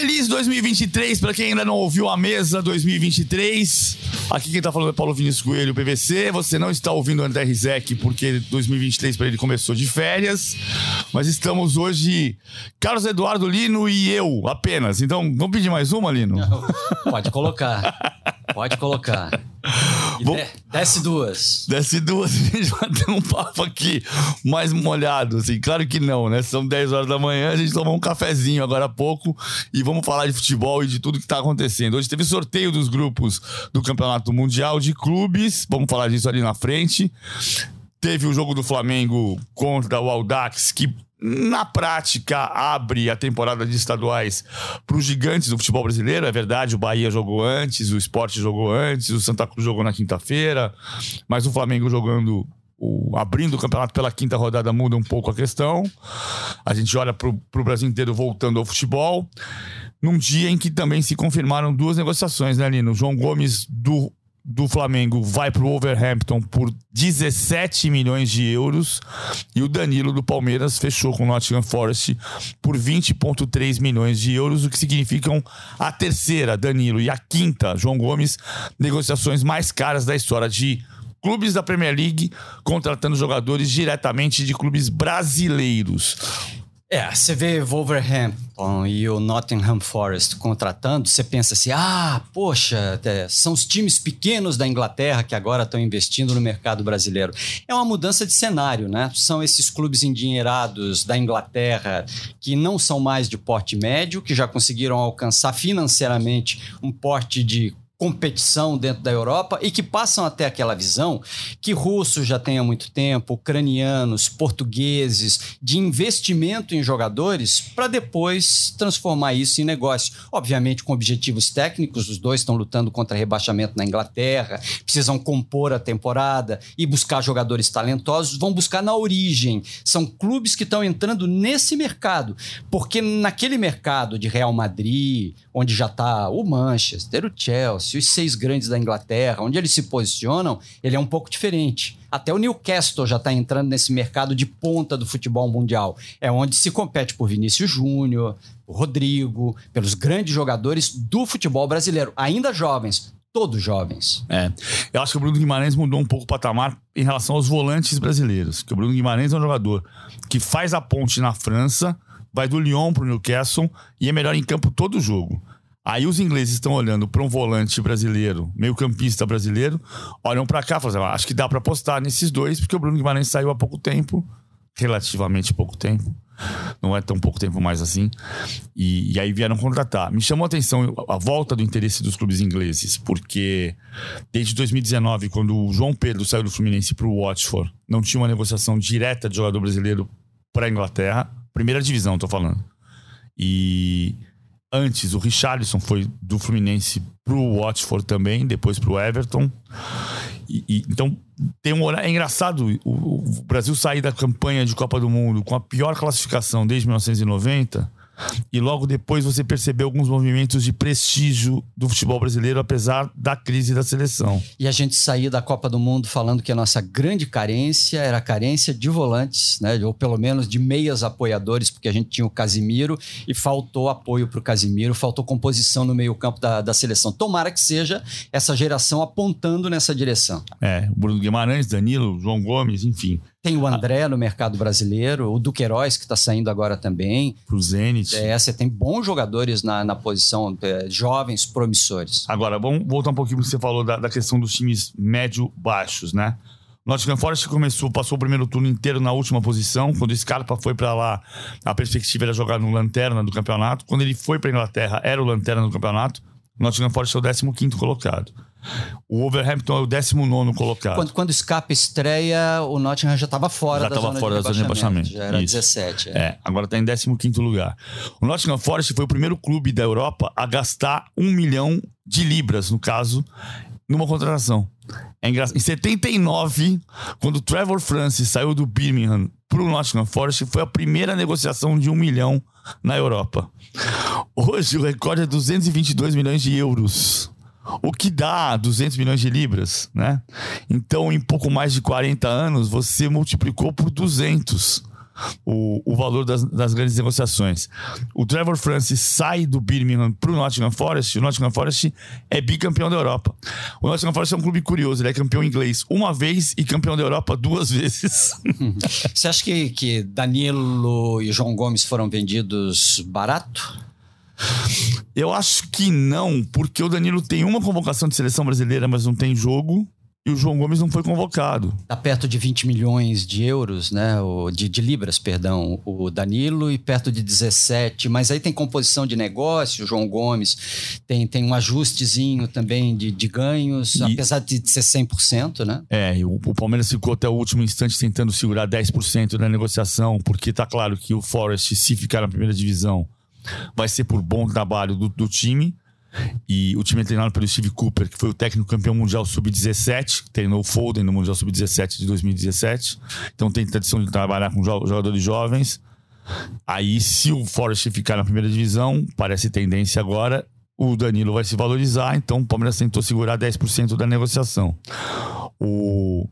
Feliz 2023 para quem ainda não ouviu a mesa 2023. Aqui quem tá falando é Paulo Vinícius Coelho, PVC. Você não está ouvindo o André Rizek porque 2023 para ele começou de férias. Mas estamos hoje Carlos Eduardo Lino e eu apenas. Então, vamos pedir mais uma, Lino? Não, pode colocar. Pode colocar. Bom, desce duas. Desce duas, a gente vai ter um papo aqui mais molhado, assim. Claro que não, né? São 10 horas da manhã, a gente tomou um cafezinho agora há pouco e vamos falar de futebol e de tudo que tá acontecendo. Hoje teve sorteio dos grupos do Campeonato Mundial de Clubes, vamos falar disso ali na frente. Teve o jogo do Flamengo contra o Audax, que na prática, abre a temporada de estaduais para os gigantes do futebol brasileiro. É verdade, o Bahia jogou antes, o Esporte jogou antes, o Santa Cruz jogou na quinta-feira, mas o Flamengo jogando o, abrindo o campeonato pela quinta rodada muda um pouco a questão. A gente olha para o Brasil inteiro voltando ao futebol. Num dia em que também se confirmaram duas negociações, né, Lino? João Gomes do do Flamengo vai para o Wolverhampton por 17 milhões de euros e o Danilo do Palmeiras fechou com o Nottingham Forest por 20,3 milhões de euros, o que significam a terceira, Danilo, e a quinta, João Gomes, negociações mais caras da história de clubes da Premier League contratando jogadores diretamente de clubes brasileiros. É, você vê Wolverhampton e o Nottingham Forest contratando, você pensa assim: ah, poxa, é, são os times pequenos da Inglaterra que agora estão investindo no mercado brasileiro. É uma mudança de cenário, né? São esses clubes endinheirados da Inglaterra que não são mais de porte médio, que já conseguiram alcançar financeiramente um porte de competição dentro da Europa e que passam até aquela visão que russos já têm há muito tempo, ucranianos, portugueses, de investimento em jogadores para depois transformar isso em negócio. Obviamente com objetivos técnicos, os dois estão lutando contra rebaixamento na Inglaterra, precisam compor a temporada e buscar jogadores talentosos, vão buscar na origem. São clubes que estão entrando nesse mercado, porque naquele mercado de Real Madrid, onde já está o Manchester, o Chelsea, Os seis grandes da Inglaterra, onde eles se posicionam, ele é um pouco diferente. Até o Newcastle já está entrando nesse mercado de ponta do futebol mundial. É onde se compete por Vinícius Júnior, por Rodrigo, pelos grandes jogadores do futebol brasileiro, ainda jovens, todos jovens. É. Eu acho que o Bruno Guimarães mudou um pouco o patamar em relação aos volantes brasileiros. Que o Bruno Guimarães é um jogador que faz a ponte na França, vai do Lyon para o Newcastle e é melhor em campo todo jogo. Aí os ingleses estão olhando para um volante brasileiro, meio campista brasileiro, olham para cá e falam assim, ah, acho que dá para apostar nesses dois, porque o Bruno Guimarães saiu há pouco tempo, relativamente pouco tempo, não é tão pouco tempo mais assim, e, e aí vieram contratar. Me chamou a atenção a volta do interesse dos clubes ingleses, porque desde 2019, quando o João Pedro saiu do Fluminense para o Watford, não tinha uma negociação direta de jogador brasileiro para a Inglaterra, primeira divisão, estou falando. E Antes, o Richarlison foi do Fluminense pro Watford também, depois pro Everton. E, e, então, tem um É engraçado o, o Brasil sair da campanha de Copa do Mundo com a pior classificação desde 1990 e logo depois você percebeu alguns movimentos de prestígio do futebol brasileiro, apesar da crise da seleção. E a gente saiu da Copa do Mundo falando que a nossa grande carência era a carência de volantes, né? ou pelo menos de meias apoiadores, porque a gente tinha o Casimiro e faltou apoio para o Casimiro, faltou composição no meio-campo da, da seleção. Tomara que seja essa geração apontando nessa direção. É, Bruno Guimarães, Danilo, João Gomes, enfim. Tem o André no mercado brasileiro, o Duqueiroz, que está saindo agora também. Pro Zenit. É, você tem bons jogadores na, na posição, é, jovens, promissores. Agora, vamos voltar um pouquinho para que você falou da, da questão dos times médio-baixos, né? Nottingham Forest começou, passou o primeiro turno inteiro na última posição. Quando o Scarpa foi para lá, a perspectiva era jogar no lanterna do campeonato. Quando ele foi para Inglaterra, era o lanterna do campeonato. Nottingham Forest é o 15 colocado. O Wolverhampton é o 19 colocado. Quando, quando o Escape estreia, o Nottingham já estava fora, já da, zona fora da zona de rebaixamento. Já era Isso. 17. É, é agora está em 15 lugar. O Nottingham Forest foi o primeiro clube da Europa a gastar um milhão de libras, no caso, numa contratação. É engraçado. Em 79, quando o Trevor Francis saiu do Birmingham para o Nottingham Forest, foi a primeira negociação de um milhão na Europa. Hoje o recorde é 222 milhões de euros o que dá 200 milhões de libras, né? Então, em pouco mais de 40 anos, você multiplicou por 200 o, o valor das, das grandes negociações. O Trevor Francis sai do Birmingham para o Nottingham Forest. O Nottingham Forest é bicampeão da Europa. O Nottingham Forest é um clube curioso. Ele é campeão inglês uma vez e campeão da Europa duas vezes. Você acha que, que Danilo e João Gomes foram vendidos barato? Eu acho que não, porque o Danilo tem uma convocação de seleção brasileira, mas não tem jogo e o João Gomes não foi convocado. Está perto de 20 milhões de euros, né? O, de, de, libras, perdão, o Danilo, e perto de 17. Mas aí tem composição de negócio, o João Gomes tem, tem um ajustezinho também de, de ganhos, e, apesar de ser 100%, né? É, o, o, Palmeiras ficou até o último instante tentando segurar 10% da negociação, porque tá claro que o Forest, se ficar na primeira divisão, vai ser por bom trabalho do, do time. E o time é treinado pelo Steve Cooper, que foi o técnico campeão mundial sub-17, treinou o Foden no Mundial Sub-17 de 2017. Então tem tradição de trabalhar com jogadores jovens. Aí, se o Forest ficar na primeira divisão, parece tendência agora, o Danilo vai se valorizar. Então o Palmeiras tentou segurar 10% da negociação. O,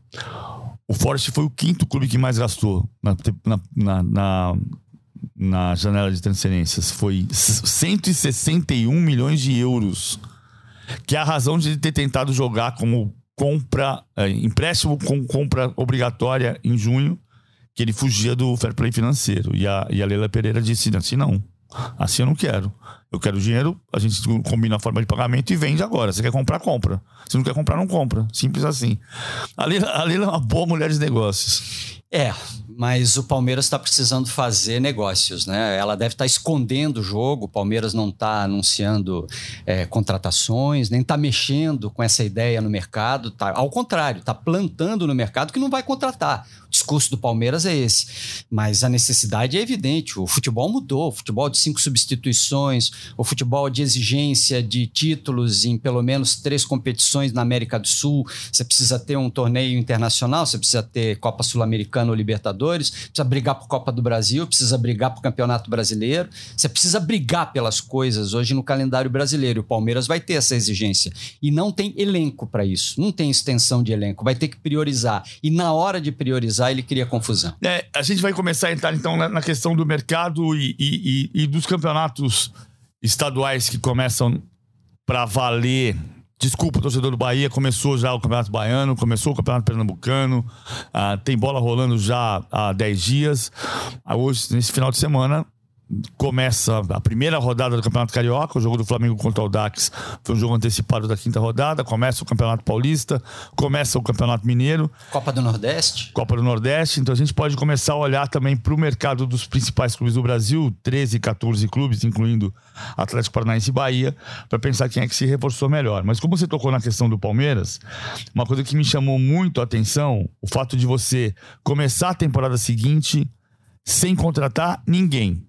o Forest foi o quinto clube que mais gastou na, na, na na janela de transferências foi 161 milhões de euros. Que é a razão de ter tentado jogar como compra, é, empréstimo com compra obrigatória em junho, que ele fugia do fair play financeiro. E a, e a Leila Pereira disse assim: não, assim eu não quero. Eu quero dinheiro, a gente combina a forma de pagamento e vende agora. Você quer comprar, compra. Se não quer comprar, não compra. Simples assim. A Leila, a Leila é uma boa mulher de negócios. É, mas o Palmeiras está precisando fazer negócios, né? Ela deve estar tá escondendo o jogo, o Palmeiras não está anunciando é, contratações, nem está mexendo com essa ideia no mercado. Tá, ao contrário, está plantando no mercado que não vai contratar. O discurso do Palmeiras é esse. Mas a necessidade é evidente. O futebol mudou. O futebol de cinco substituições, o futebol de exigência de títulos em pelo menos três competições na América do Sul. Você precisa ter um torneio internacional, você precisa ter Copa Sul-Americana ou Libertadores, precisa brigar por Copa do Brasil, precisa brigar por Campeonato Brasileiro. Você precisa brigar pelas coisas hoje no calendário brasileiro. O Palmeiras vai ter essa exigência. E não tem elenco para isso. Não tem extensão de elenco. Vai ter que priorizar. E na hora de priorizar, ele cria confusão. É, a gente vai começar a entrar então na questão do mercado e, e, e, e dos campeonatos estaduais que começam para valer. Desculpa, torcedor do Bahia, começou já o Campeonato Baiano, começou o Campeonato Pernambucano, uh, tem bola rolando já há 10 dias. Uh, hoje, nesse final de semana, começa a primeira rodada do Campeonato Carioca, o jogo do Flamengo contra o Dax foi um jogo antecipado da quinta rodada, começa o Campeonato Paulista, começa o Campeonato Mineiro. Copa do Nordeste. Copa do Nordeste, então a gente pode começar a olhar também para o mercado dos principais clubes do Brasil, 13, 14 clubes, incluindo Atlético Paranaense e Bahia, para pensar quem é que se reforçou melhor. Mas como você tocou na questão do Palmeiras, uma coisa que me chamou muito a atenção, o fato de você começar a temporada seguinte sem contratar ninguém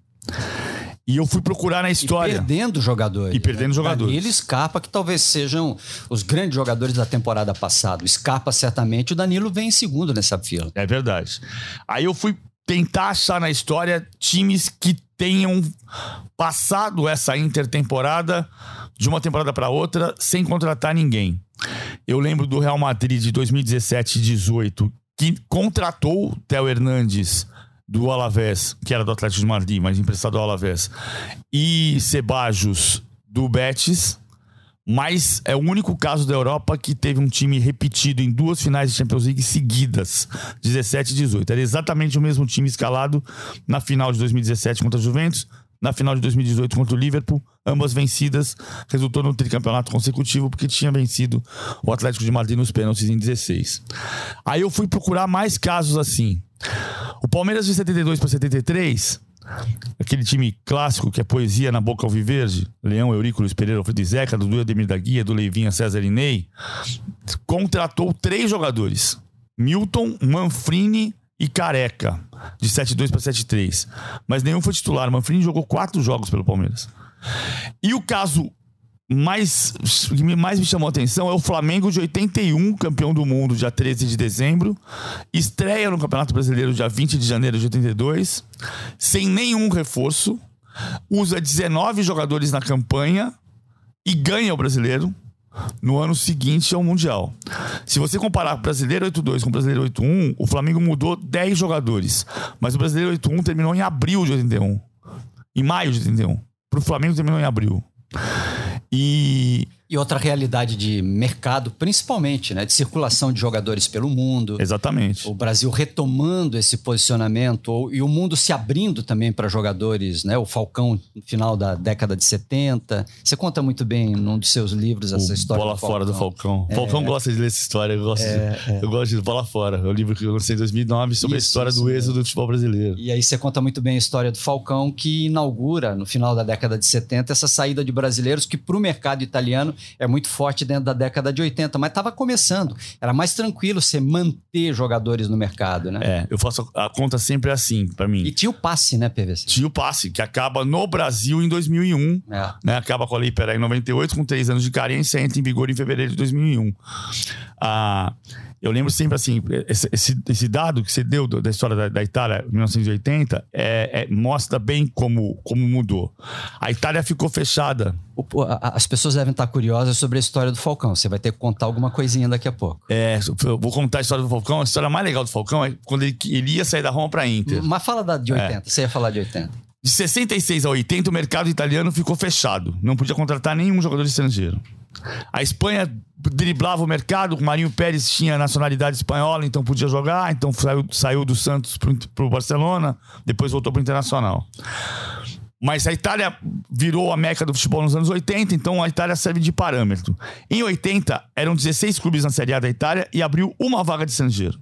e eu fui procurar na história. E perdendo jogadores. E perdendo né? jogadores. Danilo e Scarpa, que talvez sejam os grandes jogadores da temporada passada. O Scarpa, certamente, o Danilo vem em segundo nessa fila. É verdade. Aí eu fui tentar achar na história times que tenham passado essa intertemporada de uma temporada para outra sem contratar ninguém. Eu lembro do Real Madrid de 2017 e 18, que contratou Theo Hernandes do Alavés, que era do Atlético de Madrid, mas emprestado ao Alavés, e Sebajos do Betis, mas é o único caso da Europa que teve um time repetido em duas finais de Champions League seguidas, 17 e 18. Era exatamente o mesmo time escalado na final de 2017 contra a Juventus, na final de 2018 contra o Liverpool, ambas vencidas, resultou no tricampeonato consecutivo porque tinha vencido o Atlético de Madrid nos pênaltis em 16. Aí eu fui procurar mais casos assim. O Palmeiras de 72 para 73, aquele time clássico que é poesia na boca alviverde, Leão, Eurico, Luiz Pereira, Alfredo Zeca, do Ademir da Guia, do Leivinha, César Inei, contratou três jogadores. Milton, Manfrini e Careca, de 7-2 para 7-3. Mas nenhum foi titular. Manfrini jogou quatro jogos pelo Palmeiras. E o caso mais, que mais me chamou a atenção é o Flamengo de 81, campeão do mundo, dia 13 de dezembro. Estreia no Campeonato Brasileiro, dia 20 de janeiro de 82, sem nenhum reforço. Usa 19 jogadores na campanha e ganha o brasileiro. no ano seguinte ao Mundial. Se você comparar o Brasileiro 8-2 com o Brasileiro 8-1, o Flamengo mudou 10 jogadores. Mas o Brasileiro 8-1 terminou em abril de 81. Em maio de 81. Pro Flamengo terminou em abril. E E outra realidade de mercado, principalmente, né? De circulação de jogadores pelo mundo. exatamente. O Brasil retomando esse posicionamento ou- e o mundo se abrindo também para jogadores, né? O Falcão no final da década de 70. Você conta muito bem num dos seus livros essa O história Bola do fora do Falcão. É. Falcão gosta de ler essa história. Eu gosto, de, eu gosto de Bola Fora. É o livro que eu lancei em 2009 sobre Isso, a história isso do êxodo do futebol brasileiro. E aí você conta muito bem a história do Falcão, que inaugura, no final da década de 70, essa saída de brasileiros que para o mercado italiano é muito forte dentro da década de 80, mas estava começando. Era mais tranquilo você manter jogadores no mercado, né? É, eu faço a conta sempre assim, pra mim. E tinha o passe, né, PVC? Tinha o passe, que acaba no Brasil em 2001. É. né? Acaba com a Lei Pelé em 98, com três anos de carência, entra em vigor em fevereiro de 2001. Ah, eu lembro sempre assim, esse, esse- dado que você deu da história da, da Itália, 1980, é, é- mostra bem como, como mudou. A Itália ficou fechada. As pessoas devem estar curiosas sobre a história do Falcão. Você vai ter que contar alguma coisinha daqui a pouco. É, eu vou contar a história do Falcão. A história mais legal do Falcão é quando ele, ele ia sair da Roma para Inter. Mas fala da de 80. Você ia falar de 80. De 66 a 80, o mercado italiano ficou fechado. Não podia contratar nenhum jogador estrangeiro. A Espanha driblava o mercado, o Marinho Pérez tinha nacionalidade espanhola, então podia jogar, então saiu, saiu do Santos para o Barcelona, depois voltou para o Internacional. Mas a Itália virou a meca do futebol nos anos 80, então a Itália serve de parâmetro. Em 80, eram 16 clubes na Série A da Itália e abriu uma vaga de estrangeiro.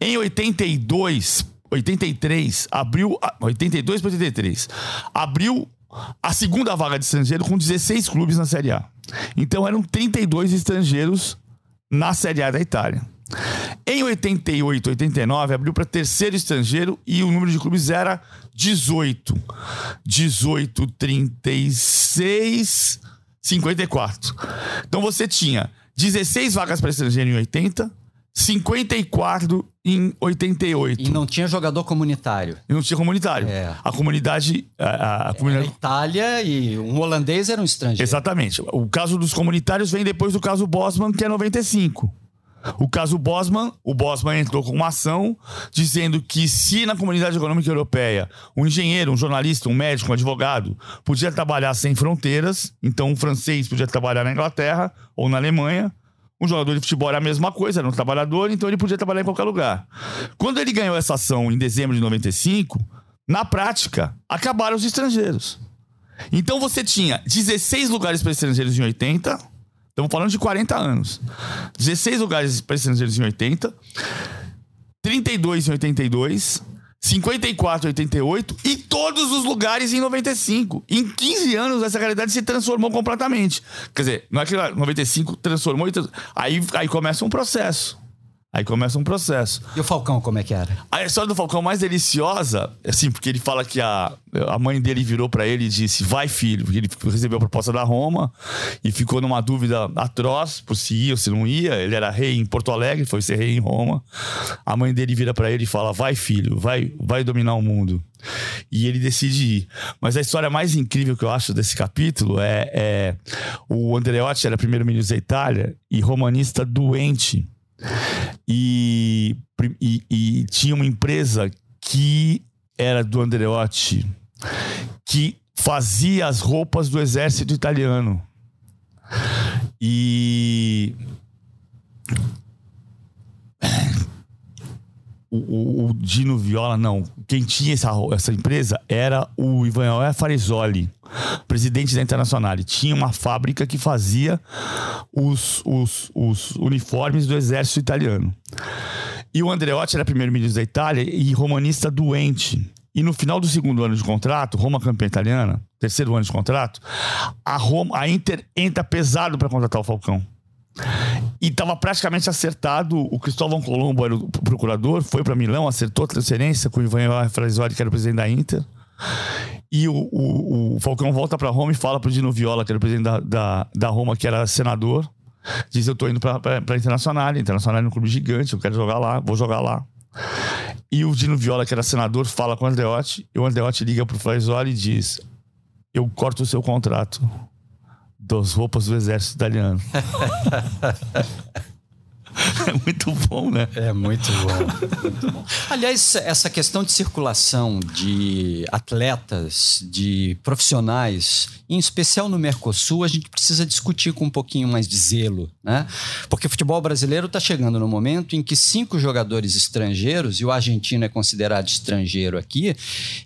Em 82, 83, abriu. a- 82 para 83, abriu a segunda vaga de estrangeiro com 16 clubes na Série A. Então eram 32 estrangeiros na Série A da Itália. Em 88, 89, abriu para terceiro estrangeiro e o número de clubes era 18. 18, 36, 54. Então você tinha 16 vagas para estrangeiro em 80, 54 em 88. E não tinha jogador comunitário. E não tinha comunitário. É. A comunidade. A, a- comunidade Itália e um holandês era um estrangeiro. Exatamente. O caso dos comunitários vem depois do caso Bosman, que é 95. O caso Bosman, o Bosman entrou com uma ação dizendo que se na comunidade econômica europeia um engenheiro, um jornalista, um médico, um advogado podia trabalhar sem fronteiras, então um francês podia trabalhar na Inglaterra ou na Alemanha, um jogador de futebol era a mesma coisa, era um trabalhador, então ele podia trabalhar em qualquer lugar. Quando ele ganhou essa ação em dezembro de 95, na prática, acabaram os estrangeiros. Então você tinha 16 lugares para estrangeiros em 80. Estamos falando de 40 anos. 16 lugares para estrangeiros em 80. 32 em 82. 54 em 88 e todos os lugares em 95. Em 15 anos, essa realidade se transformou completamente. Quer dizer, não é que 95 transformou e aí, aí começa um processo. Aí começa um processo. E o Falcão, como é que era? A história do Falcão mais deliciosa, assim, porque ele fala que a, a mãe dele virou pra ele e disse: Vai, filho, porque ele recebeu a proposta da Roma e ficou numa dúvida atroz por se ia ou se não ia. Ele era rei em Porto Alegre, foi ser rei em Roma. A mãe dele vira pra ele e fala: Vai, filho, vai, vai dominar o mundo. E ele decide ir. Mas a história mais incrível que eu acho desse capítulo é, é o Andreotti era primeiro-ministro da Itália e romanista doente e, e, e tinha uma empresa que era do Andreotti que fazia as roupas do exército italiano. E o, o- o Dino Viola, não. Quem tinha essa, essa empresa era o Ivanhoe Farisoli, presidente da Internacional. Tinha uma fábrica que fazia os, os, os uniformes do exército italiano. E o Andreotti era primeiro-ministro da Itália e romanista doente. E no final do segundo ano de contrato, Roma campeã italiana, terceiro ano de contrato, a, Roma, a Inter entra pesado para contratar o Falcão. E estava praticamente acertado. O Cristóvão Colombo era o procurador, foi para Milão, acertou a transferência com o Ivan Fraisoli, que era o presidente da Inter. E o, o, o Falcão volta para Roma e fala para o Dino Viola, que era o presidente da, da, da Roma, que era senador. Diz: Eu tô indo para a Internacional. Internacional é um clube gigante, eu quero jogar lá, vou jogar lá. E o Dino Viola, que era senador, fala com o Andreotti. E o Andreotti liga pro Fraisoli e diz: Eu corto o seu contrato. Das roupas do exército italiano. É muito bom, né? É muito bom. muito bom. Aliás, essa questão de circulação de atletas, de profissionais, em especial no Mercosul, a gente precisa discutir com um pouquinho mais de zelo, né? Porque o futebol brasileiro está chegando no momento em que cinco jogadores estrangeiros, e o argentino é considerado estrangeiro aqui,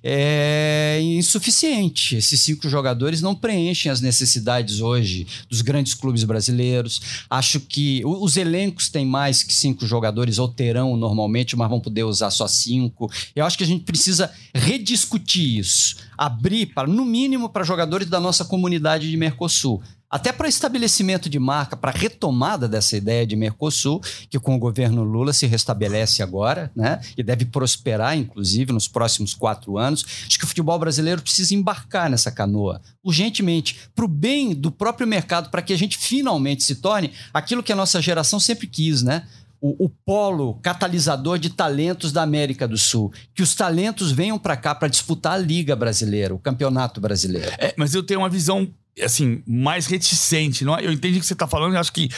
é insuficiente. Esses cinco jogadores não preenchem as necessidades hoje dos grandes clubes brasileiros. Acho que os elencos têm mais que cinco jogadores, ou terão normalmente, mas vão poder usar só cinco. Eu acho que a gente precisa rediscutir isso. Abrir, para no mínimo, para jogadores da nossa comunidade de Mercosul. Até para estabelecimento de marca, para retomada dessa ideia de Mercosul, que com o governo Lula se restabelece agora, né? E deve prosperar, inclusive, nos próximos quatro anos. Acho que o futebol brasileiro precisa embarcar nessa canoa, urgentemente, para o bem do próprio mercado, para que a gente finalmente se torne aquilo que a nossa geração sempre quis, né? o, o, polo catalisador de talentos da América do Sul. Que os talentos venham para cá para disputar a Liga Brasileira, o Campeonato Brasileiro. É, mas eu tenho uma visão assim, mais reticente. Não é? Eu entendi o que você está falando, eu acho que.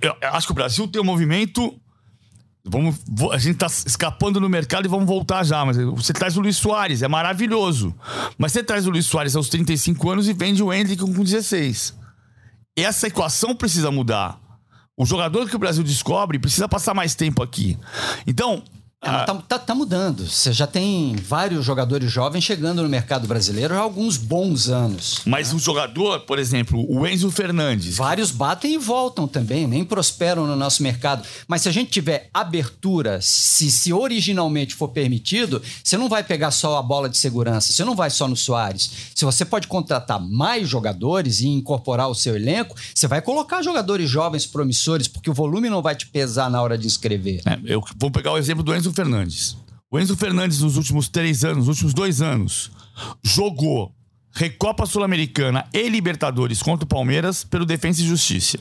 Eu, acho que o Brasil tem um movimento. Vamos, a gente está escapando no mercado e vamos voltar já. Mas você traz o Luiz Soares, é maravilhoso. Mas você traz o Luiz Soares aos 35 anos e vende o Hendrick com 16. Essa equação precisa mudar. O jogador que o Brasil descobre precisa passar mais tempo aqui. Então, é, tá, tá, tá, mudando. Você já tem vários jogadores jovens chegando no mercado brasileiro há alguns bons anos. Mas né? o jogador, por exemplo, o Enzo Fernandes. Vários batem e voltam também, nem prosperam no nosso mercado. Mas se a gente tiver abertura, se, se originalmente for permitido, você não vai pegar só a bola de segurança, você não vai só no Soares. Se você pode contratar mais jogadores e incorporar o seu elenco, você vai colocar jogadores jovens promissores, porque o volume não vai te pesar na hora de inscrever. É, eu vou pegar o exemplo do Enzo Enzo Fernandes. O Enzo Fernandes, nos últimos três anos, nos últimos dois anos, jogou Recopa Sul-Americana e Libertadores contra o Palmeiras pelo Defensa e Justiça.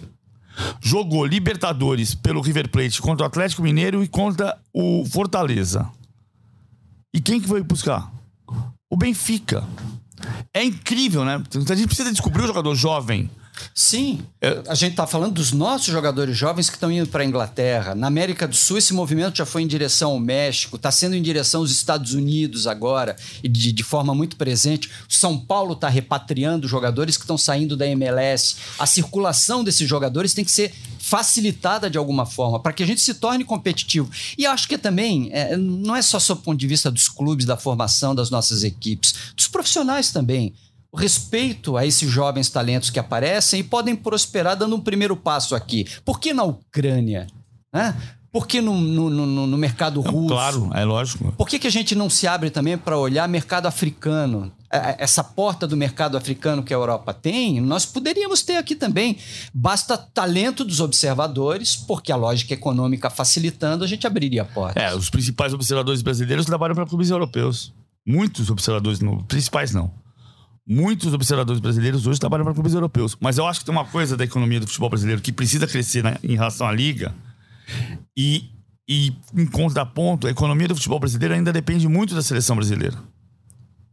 Jogou Libertadores pelo River Plate contra o Atlético Mineiro e contra o Fortaleza. E quem que foi buscar? O Benfica. É incrível, né? A gente precisa descobrir o jogador jovem. Sim, é. a gente está falando dos nossos jogadores jovens que estão indo para a Inglaterra. Na América do Sul, esse movimento já foi em direção ao México, está sendo em direção aos Estados Unidos agora, e de, de forma muito presente. São Paulo está repatriando jogadores que estão saindo da MLS. A circulação desses jogadores tem que ser facilitada de alguma forma, para que a gente se torne competitivo. E acho que também, é, não é só sob o ponto de vista dos clubes, da formação das nossas equipes, dos profissionais também respeito a esses jovens talentos que aparecem e podem prosperar dando um primeiro passo aqui. Por que na Ucrânia? Né? Por que no, no, no, no mercado russo? Claro, é lógico. Por que, que a gente não se abre também para olhar mercado africano? É, é, essa porta do mercado africano que a Europa tem, nós poderíamos ter aqui também. Basta talento dos observadores, porque a lógica econômica facilitando, a gente abriria a porta. É, os principais observadores brasileiros trabalham para clubes europeus. Muitos observadores, não, principais não muitos observadores brasileiros hoje trabalham para clubes europeus. Mas eu acho que tem uma coisa da economia do futebol brasileiro que precisa crescer né, em relação à liga. E, e, em contraponto, a economia do futebol brasileiro ainda depende muito da seleção brasileira.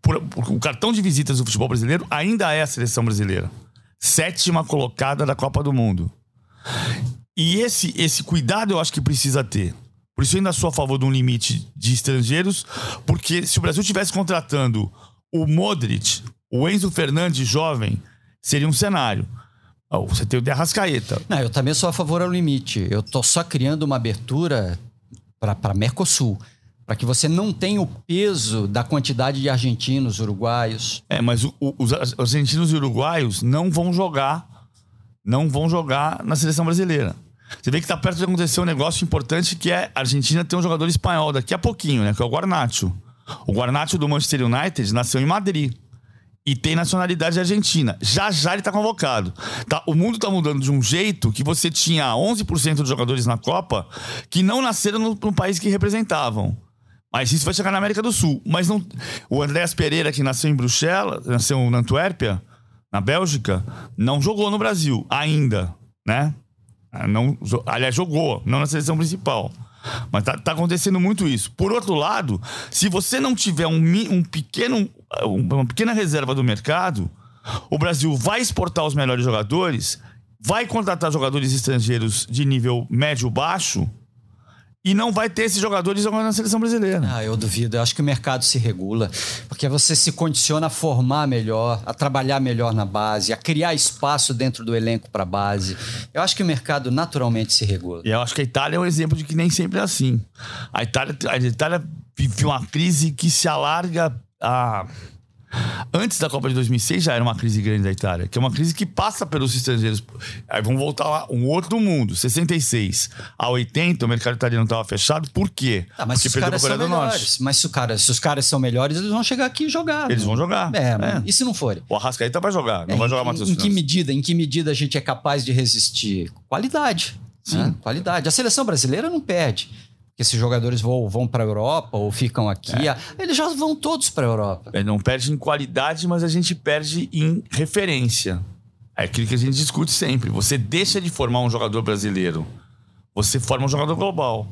Por, por, o cartão de visitas do futebol brasileiro ainda é a seleção brasileira. Sétima colocada da Copa do Mundo. E esse, esse cuidado eu acho que precisa ter. Por isso eu ainda sou a favor de um limite de estrangeiros, porque se o Brasil estivesse contratando o Modric, o Enzo Fernandes jovem seria um cenário. Você tem o de Arrascaeta. Não, eu também sou a favor ao limite. Eu tô só criando uma abertura para Mercosul. Para que você não tenha o peso da quantidade de argentinos, uruguaios. É, mas o, o, os argentinos e uruguaios não vão jogar. Não vão jogar na seleção brasileira. Você vê que está perto de acontecer um negócio importante que é a Argentina ter um jogador espanhol daqui a pouquinho, né? Que é o Guarnacho. O Guarnacho do Manchester United nasceu em Madrid e tem nacionalidade argentina. Já já ele está convocado. Tá, o mundo está mudando de um jeito que você tinha 11% dos jogadores na Copa que não nasceram no, no, país que representavam. Mas isso vai chegar na América do Sul. Mas não. O Andréas Pereira, que nasceu em Bruxelas, nasceu na Antuérpia, na Bélgica, não jogou no Brasil ainda, né? Não, aliás, jogou, não na seleção principal. Mas tá, tá, acontecendo muito isso. Por outro lado, se você não tiver um, um pequeno, uma pequena reserva do mercado, O Brasil vai exportar os melhores jogadores, vai contratar jogadores estrangeiros de nível médio-baixo e não vai ter esses jogadores jogando na seleção brasileira. Ah, eu duvido. Eu acho que o mercado se regula. Porque você se condiciona a formar melhor, a trabalhar melhor na base, a criar espaço dentro do elenco para base. Eu acho que o mercado naturalmente se regula. E eu acho que a Itália é um exemplo de que nem sempre é assim. A Itália, a Itália vive uma crise que se alarga a Antes da Copa de 2006 já era uma crise grande da Itália, que é uma crise que passa pelos estrangeiros. Aí vamos voltar lá, um outro mundo. 66 a 80, o mercado italiano estava fechado. Por quê? Tá, mas Porque se os caras são melhores. Mas se, cara, se, os caras são melhores, eles vão chegar aqui e jogar. Eles vão jogar. É, é. e se não forem? O Arrascaeta vai jogar, não é, vai jogar em, Matheus Em que medida? Em que medida a gente é capaz de resistir? Qualidade. Sim. Né? Qualidade. A seleção brasileira não perde que esses jogadores vão, vão para a Europa ou ficam aqui. É. Eles já vão todos para a Europa. É, não perde em qualidade, mas a gente perde em referência. É aquilo que a gente discute sempre. Você deixa de formar um jogador brasileiro. Você forma um jogador global.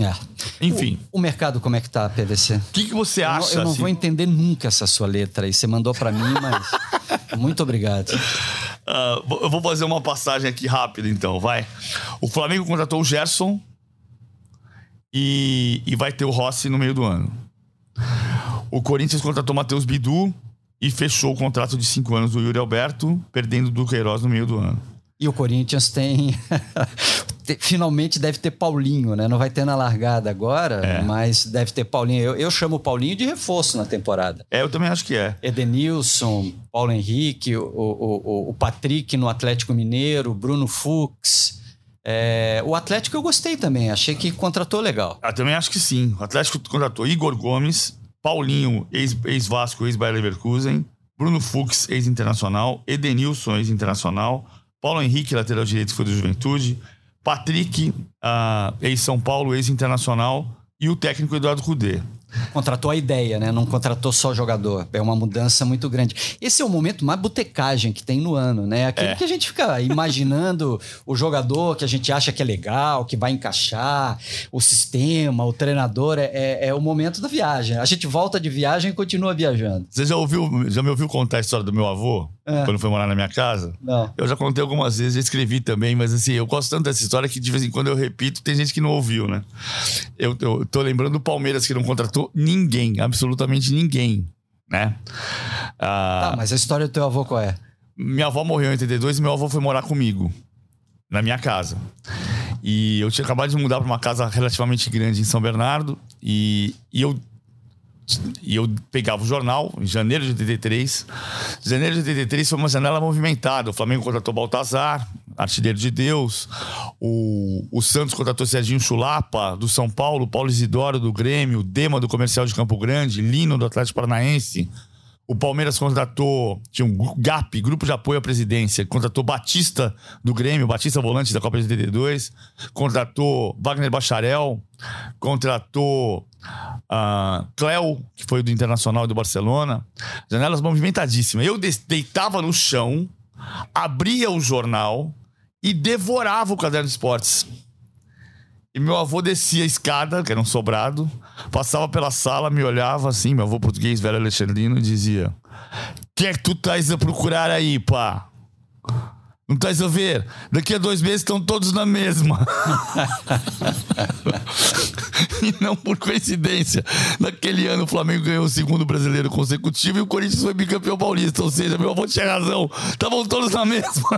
É. Enfim. O, o, mercado, como é que tá, PVC? O que, que você acha? Eu não, eu não assim? vou entender nunca essa sua letra aí. Você mandou para mim, mas. Muito obrigado. Uh, eu vou fazer uma passagem aqui rápida, então, vai. O Flamengo contratou o Gerson e, e vai ter o Rossi no meio do ano. O Corinthians contratou Matheus Bidu e fechou o contrato de cinco anos do Yuri Alberto, perdendo do Queiroz no meio do ano. E o Corinthians tem. Finalmente deve ter Paulinho, né? Não vai ter na largada agora, é. mas deve ter Paulinho. Eu, eu chamo o Paulinho de reforço na temporada. É, eu também acho que é. Edenilson, Paulo Henrique, o, o, o Patrick no Atlético Mineiro, Bruno Fux. É, o Atlético eu gostei também, achei que contratou legal. Eu ah, também acho que sim. O Atlético contratou Igor Gomes, Paulinho, ex-Vasco, ex-Bayer Leverkusen, Bruno Fux, ex-internacional, Edenilson, ex-internacional, Paulo Henrique, lateral direito, foi do Juventude, Patrick, uh, ex-São Paulo, ex-internacional, e o técnico Eduardo Cudê. Contratou a ideia, né? Não contratou só jogador. É uma mudança muito grande. Esse é o momento mais botecagem que tem no ano, né? Aquilo é. que a gente fica imaginando o jogador que a gente acha que é legal, que vai encaixar, o sistema, o treinador. É, é, é o momento da viagem. A gente volta de viagem e continua viajando. Você já ouviu, já me ouviu contar a história do meu avô? É. Quando foi morar na minha casa? Não. Eu já contei algumas vezes, já escrevi também, mas assim, eu gosto tanto dessa história que de vez em quando eu repito, tem gente que não ouviu, né? Eu, eu tô lembrando do Palmeiras que não contratou ninguém, absolutamente ninguém, né? Ah, tá, mas a história do teu avô qual é? Minha avó morreu em 82 e meu avô foi morar comigo, na minha casa. E eu tinha acabado de mudar para uma casa relativamente grande em São Bernardo e, e eu e eu pegava o jornal em janeiro de 83. Janeiro de 83 foi uma janela movimentada. O Flamengo contratou Baltazar, artilheiro de Deus. O, o Santos contratou Serginho Chulapa, do São Paulo, Paulo Isidoro, do Grêmio, Dema, do Comercial de Campo Grande, Lino, do Atlético Paranaense. O Palmeiras contratou, tinha um GAP, Grupo de Apoio à Presidência, contratou Batista do Grêmio, Batista volante da Copa de 82, contratou Wagner Bacharel, contratou uh, Cléo, que foi do Internacional e do Barcelona. Janelas movimentadíssimas. Eu deitava no chão, abria o jornal e devorava o caderno de esportes. E meu avô descia a escada, que era um sobrado, passava pela sala, me olhava assim, meu avô português, velho Alexandrino, e dizia: que é que tu estás a procurar aí, pá? Não estás a ver? Daqui a dois meses estão todos na mesma. e não por coincidência. Naquele ano o Flamengo ganhou o segundo brasileiro consecutivo e o Corinthians foi bicampeão paulista. Ou seja, meu avô tinha razão. Estavam todos na mesma.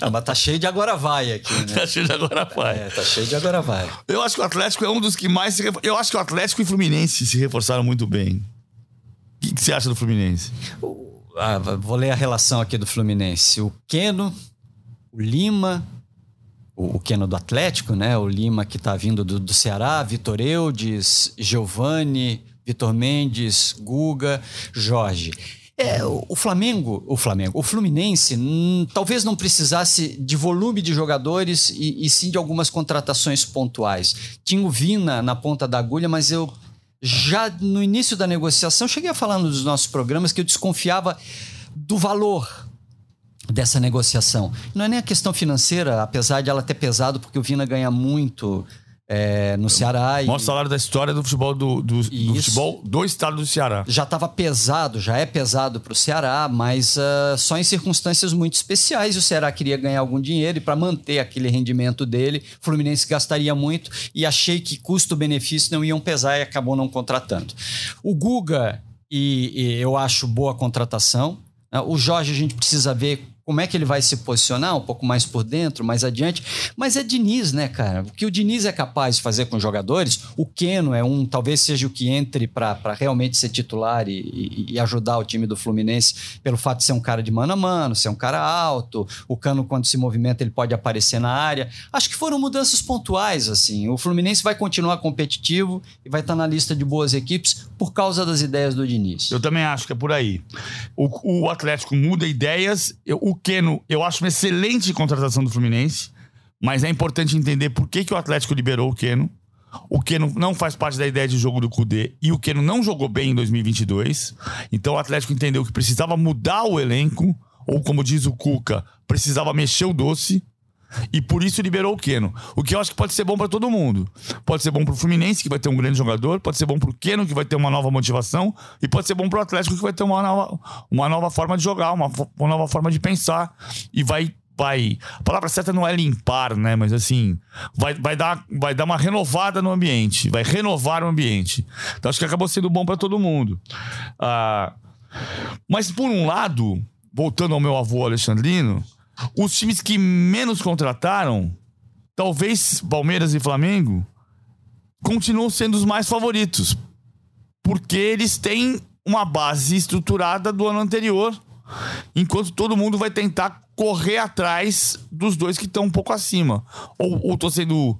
ah, mas tá cheio de agora vai aqui, né? Tá cheio de agora vai. É, tá cheio de agora vai. Eu acho que o Atlético é um dos que mais se. Eu acho que o Atlético e o Fluminense se reforçaram muito bem. O que, que você acha do Fluminense? O ah, vou ler a relação aqui do Fluminense. O Queno, o Lima, o, o Queno do Atlético, né? O Lima que está vindo do, do Ceará, Vitor Eudes, Giovanni, Vitor Mendes, Guga, Jorge. É, o Flamengo, o Flamengo, o Fluminense hum, talvez não precisasse de volume de jogadores e, e, sim de algumas contratações pontuais. Tinha o Vina na ponta da agulha, mas eu já no início da negociação, cheguei a falar nos nossos programas que eu desconfiava do valor dessa negociação. Não é nem a questão financeira, apesar de ela ter pesado, porque o Vina ganha muito é, no Ceará. E... Maior salário da história do futebol do, do, do futebol do estado do Ceará. Já estava pesado, já é pesado para o Ceará, mas uh, só em circunstâncias muito especiais o Ceará queria ganhar algum dinheiro e para manter aquele rendimento dele, o Fluminense gastaria muito e achei que custo-benefício não iam pesar e acabou não contratando. O Guga, e, e eu acho boa contratação. Né? O Jorge a gente precisa ver como é que ele vai se posicionar um pouco mais por dentro, mais adiante. Mas é Diniz, né, cara? O que o Diniz é capaz de fazer com os jogadores, o Keno é um, talvez seja o que entre para realmente ser titular e, e, ajudar o time do Fluminense, pelo fato de ser um cara de mano a mano, ser um cara alto. O Cano, quando se movimenta, ele pode aparecer na área. Acho que foram mudanças pontuais, assim. O Fluminense vai continuar competitivo e vai estar na lista de boas equipes por causa das ideias do Diniz. Eu também acho que é por aí. O, o Atlético muda ideias. o o Keno, eu acho uma excelente contratação do Fluminense, mas é importante entender por que, que o Atlético liberou o Keno. O Keno não faz parte da ideia de jogo do Cudê e o Keno não jogou bem em 2022. Então o Atlético entendeu que precisava mudar o elenco, ou como diz o Cuca, precisava mexer o doce. E por isso liberou o Keno. O que eu acho que pode ser bom para todo mundo. Pode ser bom para o Fluminense, que vai ter um grande jogador. Pode ser bom para o Keno, que vai ter uma nova motivação. E pode ser bom para o Atlético, que vai ter uma nova, uma nova forma de jogar, uma, uma nova forma de pensar. E vai vai. A palavra certa não é limpar, né? Mas assim, vai, vai, dar, vai dar uma renovada no ambiente, vai renovar o ambiente. Então acho que acabou sendo bom para todo mundo. Ah, mas por um lado, voltando ao meu avô Alexandrino, os times que menos contrataram, talvez Palmeiras e Flamengo, continuam sendo os mais favoritos. Porque eles têm uma base estruturada do ano anterior. Enquanto todo mundo vai tentar correr atrás dos dois que estão um pouco acima. Ou, ou tô sendo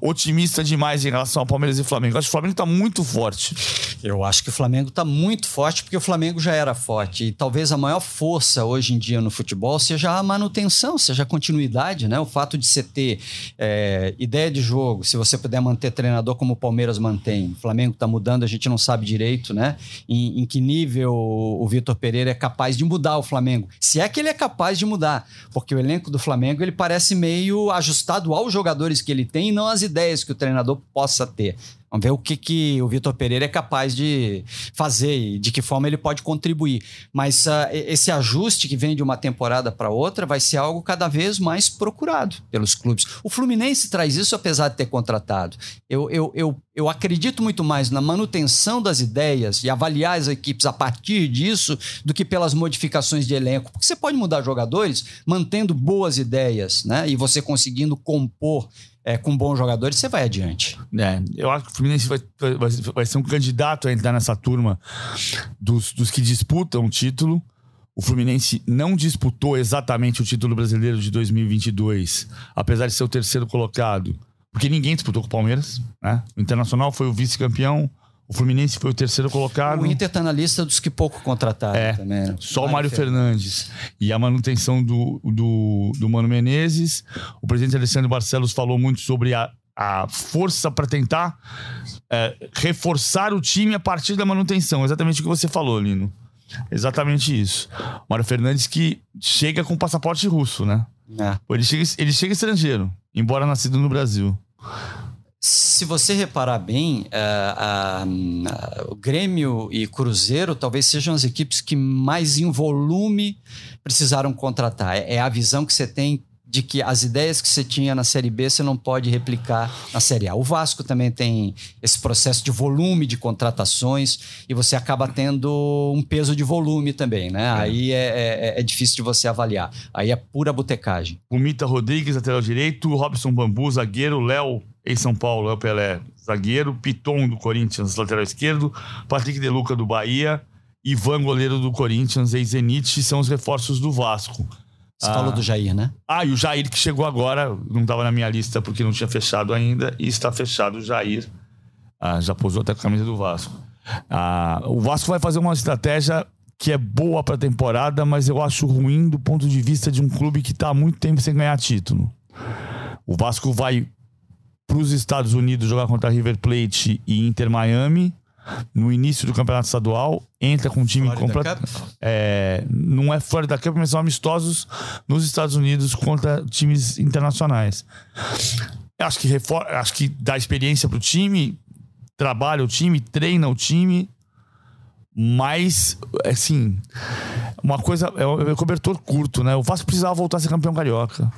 otimista demais em relação ao Palmeiras e Flamengo? Acho que o Flamengo está muito forte. Eu acho que o Flamengo está muito forte porque o Flamengo já era forte. E talvez a maior força hoje em dia no futebol seja a manutenção, seja a continuidade, né? O fato de você ter é, ideia de jogo, se você puder manter treinador como o Palmeiras mantém. O Flamengo está mudando, a gente não sabe direito, né? Em, em que nível o Vitor Pereira é capaz de mudar o Flamengo. Se é que ele é capaz de mudar porque o elenco do Flamengo ele parece meio ajustado aos jogadores que ele tem e não às ideias que o treinador possa ter. Vamos ver o que, que o Vitor Pereira é capaz de fazer e de que forma ele pode contribuir. Mas uh, esse ajuste que vem de uma temporada para outra vai ser algo cada vez mais procurado pelos clubes. O Fluminense traz isso apesar de ter contratado. Eu, eu, eu, eu acredito muito mais na manutenção das ideias e avaliar as equipes a partir disso do que pelas modificações de elenco. Porque você pode mudar jogadores mantendo boas ideias né? e você conseguindo compor é, com bons jogadores, você vai adiante. É, eu acho que o Fluminense vai, vai, vai ser um candidato a entrar nessa turma dos, dos que disputam o título. O Fluminense não disputou exatamente o título brasileiro de 2022, apesar de ser o terceiro colocado, porque ninguém disputou com o Palmeiras. Né? O Internacional foi o vice-campeão, o Fluminense foi o terceiro colocado. O Inter tá na lista dos que pouco contrataram é, também. Né? Só o Mário Fernandes. E a manutenção do, do, do Mano Menezes. O presidente Alessandro Barcelos falou muito sobre a, a força para tentar é, reforçar o time a partir da manutenção. Exatamente o que você falou, Lino. Exatamente isso. O Mário Fernandes que chega com passaporte russo, né? É. Ele, chega, ele chega estrangeiro, embora nascido no Brasil se você reparar bem, uh, uh, uh, o Grêmio e Cruzeiro talvez sejam as equipes que mais em volume precisaram contratar. É, é a visão que você tem de que as ideias que você tinha na Série B você não pode replicar na Série A. O Vasco também tem esse processo de volume de contratações e você acaba tendo um peso de volume também, né? É. Aí é, é, é, difícil de você avaliar. Aí é pura botecagem. O Mita Rodrigues, lateral direito, Robson Bambu, zagueiro, Léo em São Paulo é o Pelé, zagueiro, Piton do Corinthians, lateral esquerdo, Patrick De Luca do Bahia, Ivan, goleiro do Corinthians, ex-Zenit, são os reforços do Vasco. Você ah, falou do Jair, né? Ah, e o Jair que chegou agora, não estava na minha lista porque não tinha fechado ainda, e está fechado o Jair. Ah, já posou até com a camisa do Vasco. Ah, o Vasco vai fazer uma estratégia que é boa para a temporada, mas eu acho ruim do ponto de vista de um clube que está há muito tempo sem ganhar título. O Vasco vai para os Estados Unidos jogar contra River Plate e Inter Miami no início do campeonato estadual, entra com um time completo. É, não é Florida Cup, mas são amistosos nos Estados Unidos contra times internacionais. Acho que, refor acho que dá experiência pro time, trabalha o time, treina o time. Mas, assim, uma coisa. É o é cobertor curto, né? O Vasco precisava voltar a ser campeão carioca.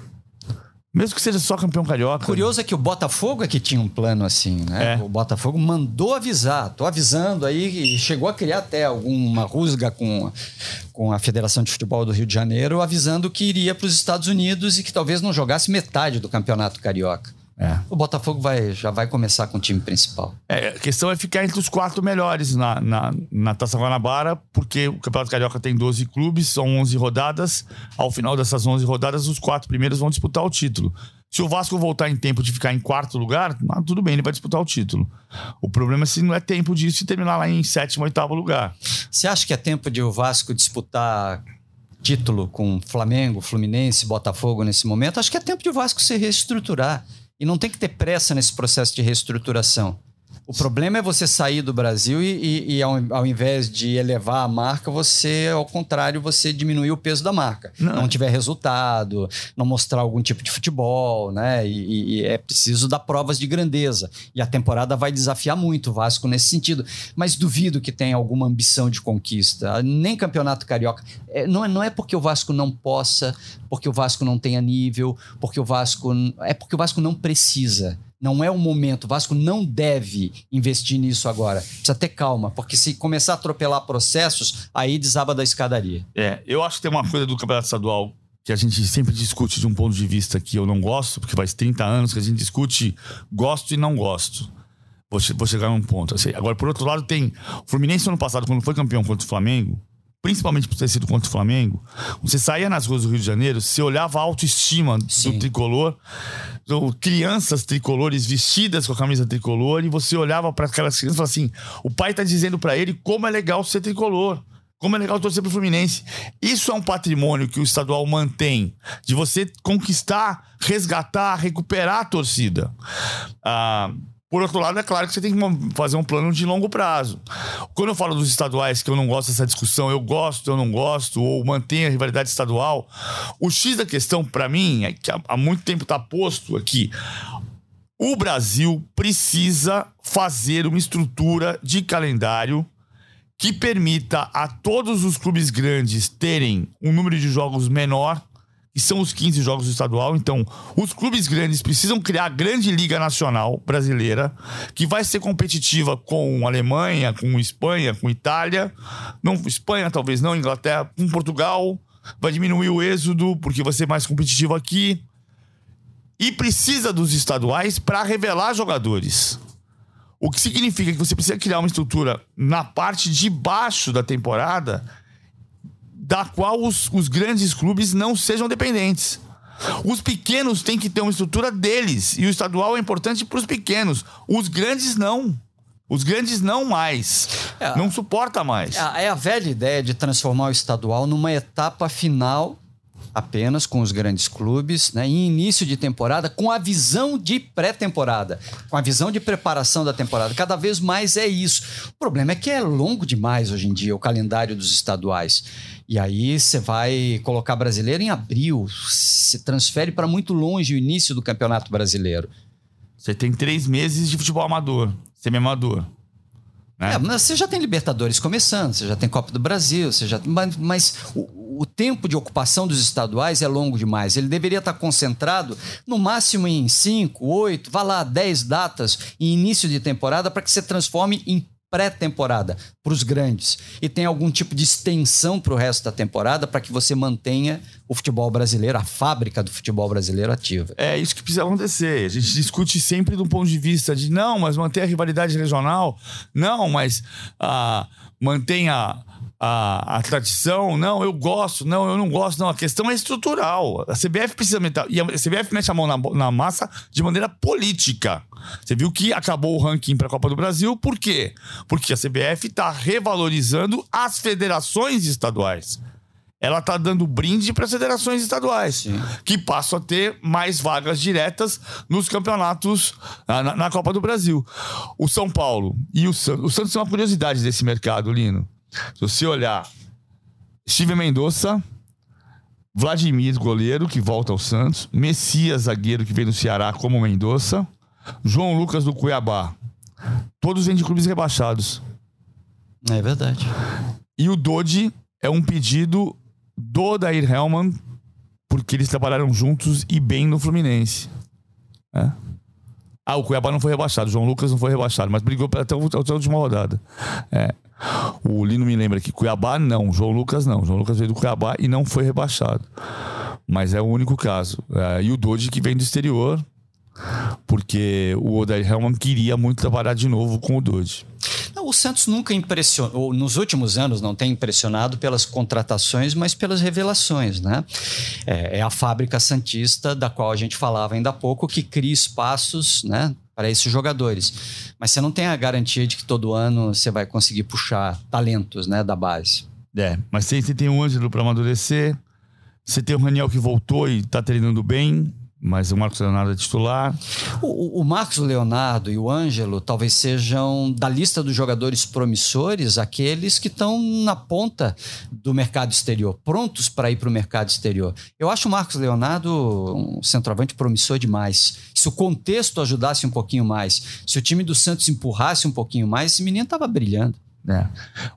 Mesmo que seja só campeão carioca. Curioso é que o Botafogo é que tinha um plano assim, né? É. O Botafogo mandou avisar. Tô avisando aí e chegou a criar até alguma rusga com, com a Federação de Futebol do Rio de Janeiro, avisando que iria para os Estados Unidos e que talvez não jogasse metade do campeonato carioca. É. O Botafogo vai, já vai começar com o time principal. É, a questão é ficar entre os quatro melhores na, na, na Taça Guanabara, porque o Campeonato Carioca tem 12 clubes, são 11 rodadas. Ao final dessas 11 rodadas, os quatro primeiros vão disputar o título. Se o Vasco voltar em tempo de ficar em quarto lugar, ah, tudo bem, ele vai disputar o título. O problema é se não é tempo disso e terminar lá em sétimo, oitavo lugar. Você acha que é tempo de o Vasco disputar título com Flamengo, Fluminense, Botafogo nesse momento? Acho que é tempo de o Vasco se reestruturar. E não tem que ter pressa nesse processo de reestruturação. O problema é você sair do Brasil e, e, e ao, ao, invés de elevar a marca, você, ao contrário, você diminuir o peso da marca. Não, não tiver resultado, não mostrar algum tipo de futebol, né? E, e, é preciso dar provas de grandeza. E a temporada vai desafiar muito o Vasco nesse sentido. Mas duvido que tenha alguma ambição de conquista. Nem campeonato carioca. É, não, é, não é porque o Vasco não possa, porque o Vasco não tenha nível, porque o Vasco. É porque o Vasco não precisa. Não é o momento. O Vasco não deve investir nisso agora. Precisa ter calma, porque se começar a atropelar processos, aí desaba da escadaria. É, eu acho que tem uma coisa do Campeonato Estadual que a gente sempre discute de um ponto de vista que eu não gosto, porque faz 30 anos que a gente discute gosto e não gosto. Vou, vou chegar num ponto. Assim. Agora, por outro lado, tem. O Fluminense, ano passado, quando foi campeão contra o Flamengo, principalmente por ter sido contra o Flamengo, você saía nas ruas do Rio de Janeiro, você olhava a autoestima Sim. do tricolor, crianças tricolores vestidas com a camisa tricolor, e você olhava para aquelas crianças e falava assim: o pai tá dizendo para ele como é legal ser tricolor. Como é legal torcer pro Fluminense. Isso é um patrimônio que o estadual mantém. De você conquistar, resgatar, recuperar a torcida. Ah, por outro lado, é claro que você tem que fazer um plano de longo prazo. Quando eu falo dos estaduais, que eu não gosto dessa discussão, eu gosto, eu não gosto, ou mantém a rivalidade estadual, o X da questão, para mim, é que há muito tempo está posto aqui. O Brasil precisa fazer uma estrutura de calendário que permita a todos os clubes grandes terem um número de jogos menor que são os 15 jogos do estadual. Então, os clubes grandes precisam criar a grande liga nacional brasileira, que vai ser competitiva com Alemanha, com Espanha, com Itália. Não, Espanha talvez não, Inglaterra, com Portugal. Vai diminuir o êxodo, porque vai ser mais competitivo aqui. E precisa dos estaduais para revelar jogadores. O que significa que você precisa criar uma estrutura na parte de baixo da temporada da qual os, os grandes clubes não sejam dependentes. Os pequenos têm que ter uma estrutura deles. E o estadual é importante para os pequenos. Os grandes não. Os grandes não mais. É, não suporta mais. É, é a velha ideia de transformar o estadual numa etapa final apenas com os grandes clubes, né, em início de temporada, com a visão de pré-temporada, com a visão de preparação da temporada. Cada vez mais é isso. O problema é que é longo demais hoje em dia o calendário dos estaduais. E aí você vai colocar brasileiro em abril, se transfere para muito longe o início do Campeonato Brasileiro. Você tem três meses de futebol amador, semi-amador. Né? É, mas você já tem Libertadores começando, você já tem Copa do Brasil, você já mas, mas o, o, tempo de ocupação dos estaduais é longo demais. Ele deveria estar concentrado no máximo em 5, 8, vá lá, 10 datas em início de temporada para que você transforme em pré-temporada para os grandes e tem algum tipo de extensão para o resto da temporada para que você mantenha o futebol brasileiro, a fábrica do futebol brasileiro ativa. É isso que precisa acontecer. A gente discute sempre do ponto de vista de não, mas manter a rivalidade regional, não, mas ah, mantenha a, a tradição, não, eu gosto, não, eu não gosto, não. A questão é estrutural. A CBF precisa meter. E a CBF mete a mão na, na massa de maneira política. Você viu que acabou o ranking para a Copa do Brasil, por quê? Porque a CBF está revalorizando as federações estaduais. Ela está dando brinde para as federações estaduais, Sim. que passam a ter mais vagas diretas nos campeonatos na, na Copa do Brasil. O São Paulo e o Santos. O Santos é uma curiosidade desse mercado, Lino. Se você olhar Steve Mendonça, Vladimir, goleiro, que volta ao Santos. Messias, zagueiro, que vem do Ceará como Mendonça. João Lucas do Cuiabá. Todos vêm de clubes rebaixados. É verdade. E o Dodi é um pedido do Dair Hellman, porque eles trabalharam juntos e bem no Fluminense. É. Ah, o Cuiabá não foi rebaixado, o João Lucas não foi rebaixado, mas brigou até, até a última rodada. É. O Lino me lembra que Cuiabá não, João Lucas não. João Lucas veio do Cuiabá e não foi rebaixado. Mas é o único caso. É, e o Dodi que vem do exterior, porque o Odair Helman queria muito trabalhar de novo com o Dodi. O Santos nunca impressionou, nos últimos anos não tem impressionado pelas contratações, mas pelas revelações, né? É, é, a fábrica santista da qual a gente falava ainda há pouco que cria espaços, né? Para esses jogadores. Mas você não tem a garantia de que todo ano você vai conseguir puxar talentos, né? Da base. É, mas você tem um Ângelo para amadurecer, você tem o Raniel que voltou e está treinando bem, mas o Marcos Leonardo é titular. O, o, Marcos Leonardo e o Ângelo talvez sejam, da lista dos jogadores promissores, aqueles que estão na ponta do mercado exterior, prontos para ir para o mercado exterior. Eu acho o Marcos Leonardo um centroavante promissor demais. Se o contexto ajudasse um pouquinho mais, se o time do Santos empurrasse um pouquinho mais, esse menino estava brilhando. É.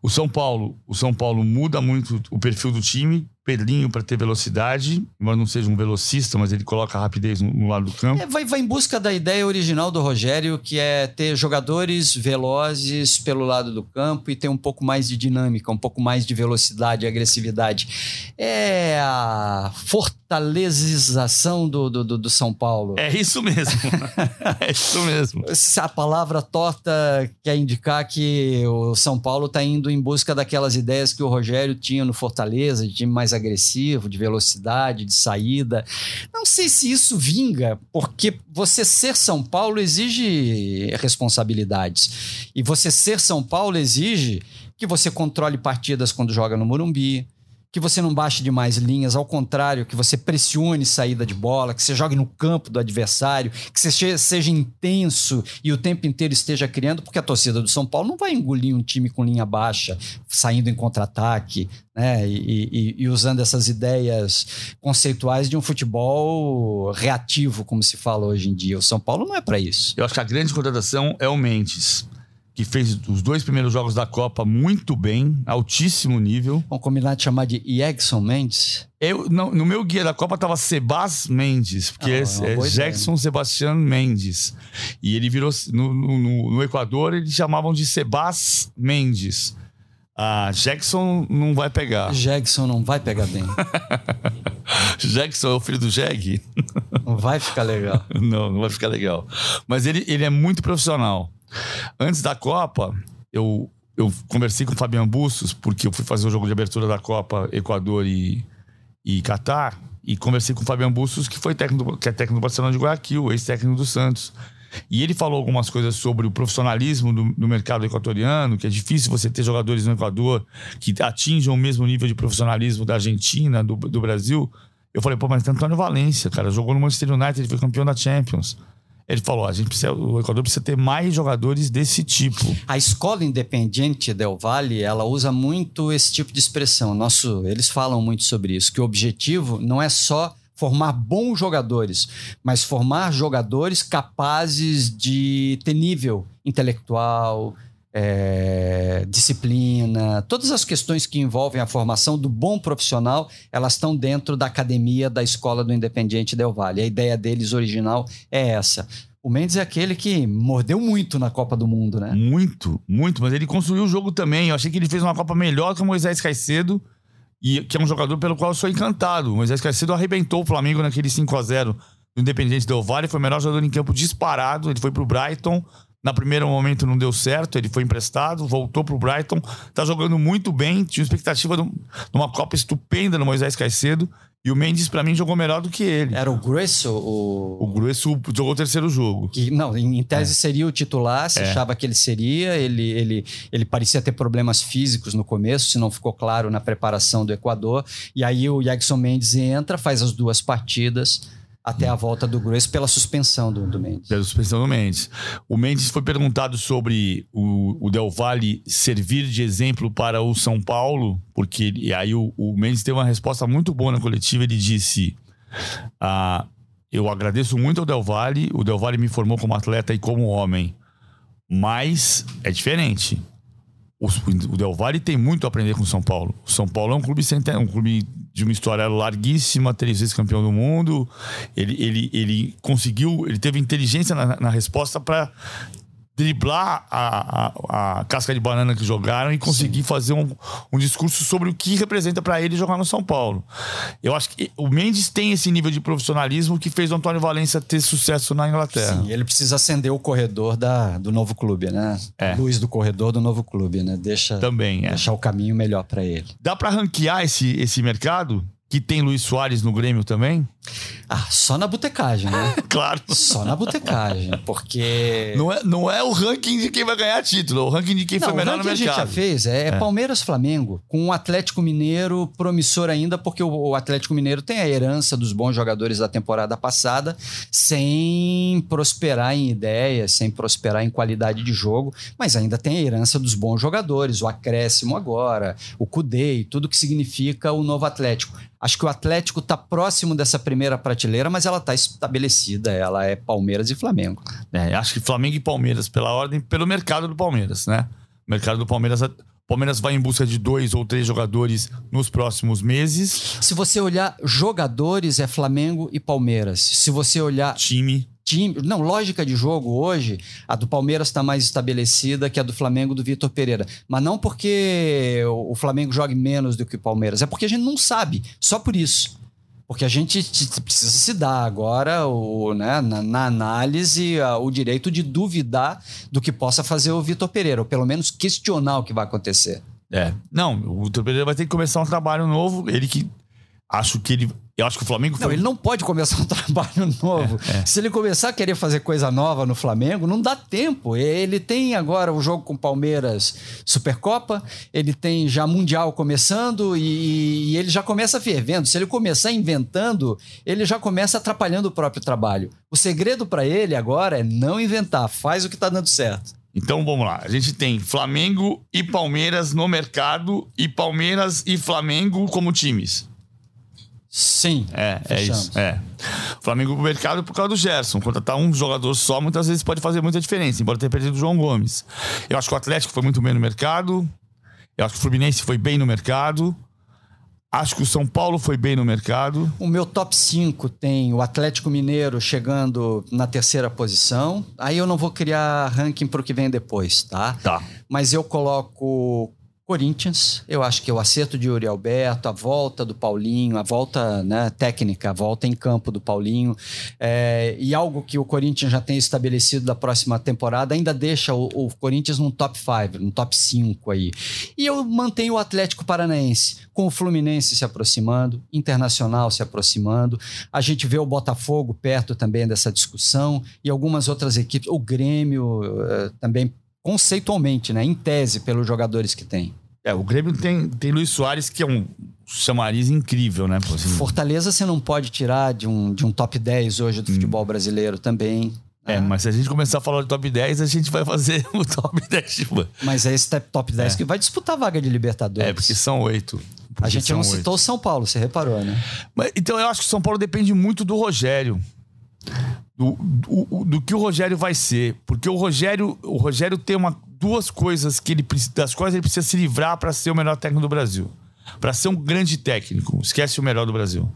O São Paulo, o São Paulo muda muito o perfil do time. Pedrinho para ter velocidade, embora não seja um velocista, mas ele coloca rapidez no, no lado do campo. É, vai, vai em busca da ideia original do Rogério, que é ter jogadores velozes pelo lado do campo e ter um pouco mais de dinâmica, um pouco mais de velocidade e agressividade. É a fortalezização do, do, do, São Paulo. É isso mesmo. é isso mesmo. A palavra torta quer indicar que o São Paulo está indo em busca daquelas ideias que o Rogério tinha no Fortaleza, de time mais mais agressivo, de velocidade, de saída. Não sei se isso vinga, porque você ser São Paulo exige responsabilidades. E você ser São Paulo exige que você controle partidas quando joga no Morumbi, que você não baixe demais linhas, ao contrário, que você pressione saída de bola, que você jogue no campo do adversário, que você seja intenso e o tempo inteiro esteja criando, porque a torcida do São Paulo não vai engolir um time com linha baixa, saindo em contra-ataque, né? E, e, e, usando essas ideias conceituais de um futebol reativo, como se fala hoje em dia. O São Paulo não é para isso. Eu acho que a grande contratação é o Mendes que fez os dois primeiros jogos da Copa muito bem, altíssimo nível. Vamos combinar de chamar de Jackson Mendes? Eu, não, no meu guia da Copa tava Sebas Mendes, porque ah, é, é Jackson Sebastião Mendes. E ele virou. No, no, no, Equador, eles chamavam de Sebas Mendes. Ah, Jackson não vai pegar. Jackson não vai pegar bem. Jackson é o filho do Jeg? Não vai ficar legal. não, não vai ficar legal. Mas ele, ele é muito profissional. Antes da Copa, eu, eu conversei com o Fabiano Bustos, porque eu fui fazer o jogo de abertura da Copa Equador e, e Catar, e conversei com o Fabiano Bustos, que, foi técnico, que é técnico do Barcelona de Guayaquil, ex-técnico do Santos. E ele falou algumas coisas sobre o profissionalismo do, do, mercado equatoriano, que é difícil você ter jogadores no Equador que atinjam o mesmo nível de profissionalismo da Argentina, do, do Brasil. Eu falei, pô, mas tem Antônio Valência, cara, jogou no Manchester United, ele foi campeão da Champions. Ele falou: a gente precisa, o Equador precisa ter mais jogadores desse tipo. A escola independente Del Valle, ela usa muito esse tipo de expressão. Nosso, eles falam muito sobre isso, que o objetivo não é só formar bons jogadores, mas formar jogadores capazes de ter nível intelectual, é, disciplina, todas as questões que envolvem a formação do bom profissional, elas estão dentro da academia da escola do Independiente Del Valle. A ideia deles original é essa. O Mendes é aquele que mordeu muito na Copa do Mundo, né? Muito, muito, mas ele construiu o jogo também. Eu achei que ele fez uma Copa melhor que o Moisés Caicedo, e, que é um jogador pelo qual eu sou encantado. O Moisés Caicedo arrebentou o Flamengo naquele 5 a 0 do Independente Del Valle, foi o melhor jogador em campo disparado. Ele foi pro Brighton, na primeiro momento não deu certo, ele foi emprestado, voltou pro Brighton, tá jogando muito bem, tinha expectativa de uma Copa estupenda no Moisés Caicedo. E o Mendes, para mim, jogou melhor do que ele. Era o Grueso? O, o Grueso jogou o terceiro jogo. Que, não, em tese é. seria o titular, se é. achava que ele seria. Ele, ele, ele parecia ter problemas físicos no começo, se não ficou claro na preparação do Equador. E aí o Jackson Mendes entra, faz as duas partidas até a volta do Grace pela suspensão do, do Mendes. Pela suspensão do Mendes. O Mendes foi perguntado sobre o, o Del Valle servir de exemplo para o São Paulo, porque e aí o, o Mendes teve uma resposta muito boa na coletiva. Ele disse: ah, Eu agradeço muito ao Del Valle, o Del Valle me formou como atleta e como homem, mas é diferente. O, Del Valle tem muito a aprender com o São Paulo. O São Paulo é um clube, um clube de uma história larguíssima, três vezes campeão do mundo. Ele, ele, ele conseguiu, ele teve inteligência na, na resposta para driblar a, a, a, casca de banana que jogaram e conseguir Sim. fazer um, um discurso sobre o que representa para ele jogar no São Paulo. Eu acho que o Mendes tem esse nível de profissionalismo que fez o Antônio Valência ter sucesso na Inglaterra. Sim, ele precisa acender o corredor da, do novo clube, né? É. Luz do corredor do novo clube, né? Deixa, Também, é. deixar o caminho melhor para ele. Dá para ranquear esse, esse mercado? que tem Luiz Soares no Grêmio também? Ah, só na botecagem, né? claro. Só na botecagem, porque... Não é, não é o ranking de quem vai ganhar título, é o ranking de quem não, foi melhor no mercado. o ranking a gente já fez é, é. Palmeiras-Flamengo, com o Atlético Mineiro promissor ainda, porque o, Atlético Mineiro tem a herança dos bons jogadores da temporada passada, sem prosperar em ideias, sem prosperar em qualidade de jogo, mas ainda tem a herança dos bons jogadores, o acréscimo agora, o Cudê e tudo que significa o novo Atlético. Acho que o Atlético está próximo dessa primeira prateleira, mas ela está estabelecida. Ela é Palmeiras e Flamengo. É, acho que Flamengo e Palmeiras, pela ordem, pelo mercado do Palmeiras, né? O mercado do Palmeiras. Palmeiras vai em busca de dois ou três jogadores nos próximos meses. Se você olhar jogadores, é Flamengo e Palmeiras. Se você olhar. Time time. Não, lógica de jogo hoje, a do Palmeiras está mais estabelecida que a do Flamengo do Vitor Pereira. Mas não porque o Flamengo jogue menos do que o Palmeiras, é porque a gente não sabe. Só por isso. Porque a gente precisa se dar agora, o, né, na, na análise, a, o direito de duvidar do que possa fazer o Vitor Pereira, ou pelo menos questionar o que vai acontecer. É. Não, o Vitor Pereira vai ter que começar um trabalho novo. Ele que. Acho que ele eu acho que o Flamengo. Foi... Não, ele não pode começar um trabalho novo. É, é. Se ele começar a querer fazer coisa nova no Flamengo, não dá tempo. Ele tem agora o jogo com o Palmeiras Supercopa, ele tem já Mundial começando e, e ele já começa fervendo. Se ele começar inventando, ele já começa atrapalhando o próprio trabalho. O segredo para ele agora é não inventar, faz o que está dando certo. Então vamos lá. A gente tem Flamengo e Palmeiras no mercado e Palmeiras e Flamengo como times. Sim. É, é isso. É. O Flamengo pro mercado por causa do Gerson. Contratar um jogador só muitas vezes pode fazer muita diferença, embora tenha perdido o João Gomes. Eu acho que o Atlético foi muito bem no mercado. Eu acho que o Fluminense foi bem no mercado. Acho que o São Paulo foi bem no mercado. O meu top 5 tem o Atlético Mineiro chegando na terceira posição. Aí eu não vou criar ranking para o que vem depois, tá? Tá. Mas eu coloco Corinthians, eu acho que o acerto de Yuri Alberto, a volta do Paulinho, a volta né, técnica, a volta em campo do Paulinho, é, e algo que o Corinthians já tem estabelecido da próxima temporada, ainda deixa o, o Corinthians num top 5, num top 5 aí. E eu mantenho o Atlético Paranaense, com o Fluminense se aproximando, Internacional se aproximando, a gente vê o Botafogo perto também dessa discussão, e algumas outras equipes, o Grêmio uh, também conceitualmente, né, em tese, pelos jogadores que tem. É, o Grêmio tem, tem Luiz Soares, que é um chamariz incrível, né? Assim. Fortaleza você não pode tirar de um, de um top 10 hoje do hum. futebol brasileiro também. É, ah. mas se a gente começar a falar de top 10, a gente vai fazer o top 10. Tipo... Mas é esse top 10 é. que vai disputar a vaga de Libertadores. É, porque são oito. A gente não citou o São Paulo, você reparou, né? Mas, então eu acho que o São Paulo depende muito do Rogério. Do, do, do, que o Rogério vai ser. Porque o Rogério, o Rogério tem uma, duas coisas que ele, das quais ele precisa se livrar para ser o melhor técnico do Brasil. Para ser um grande técnico. Esquece o melhor do Brasil.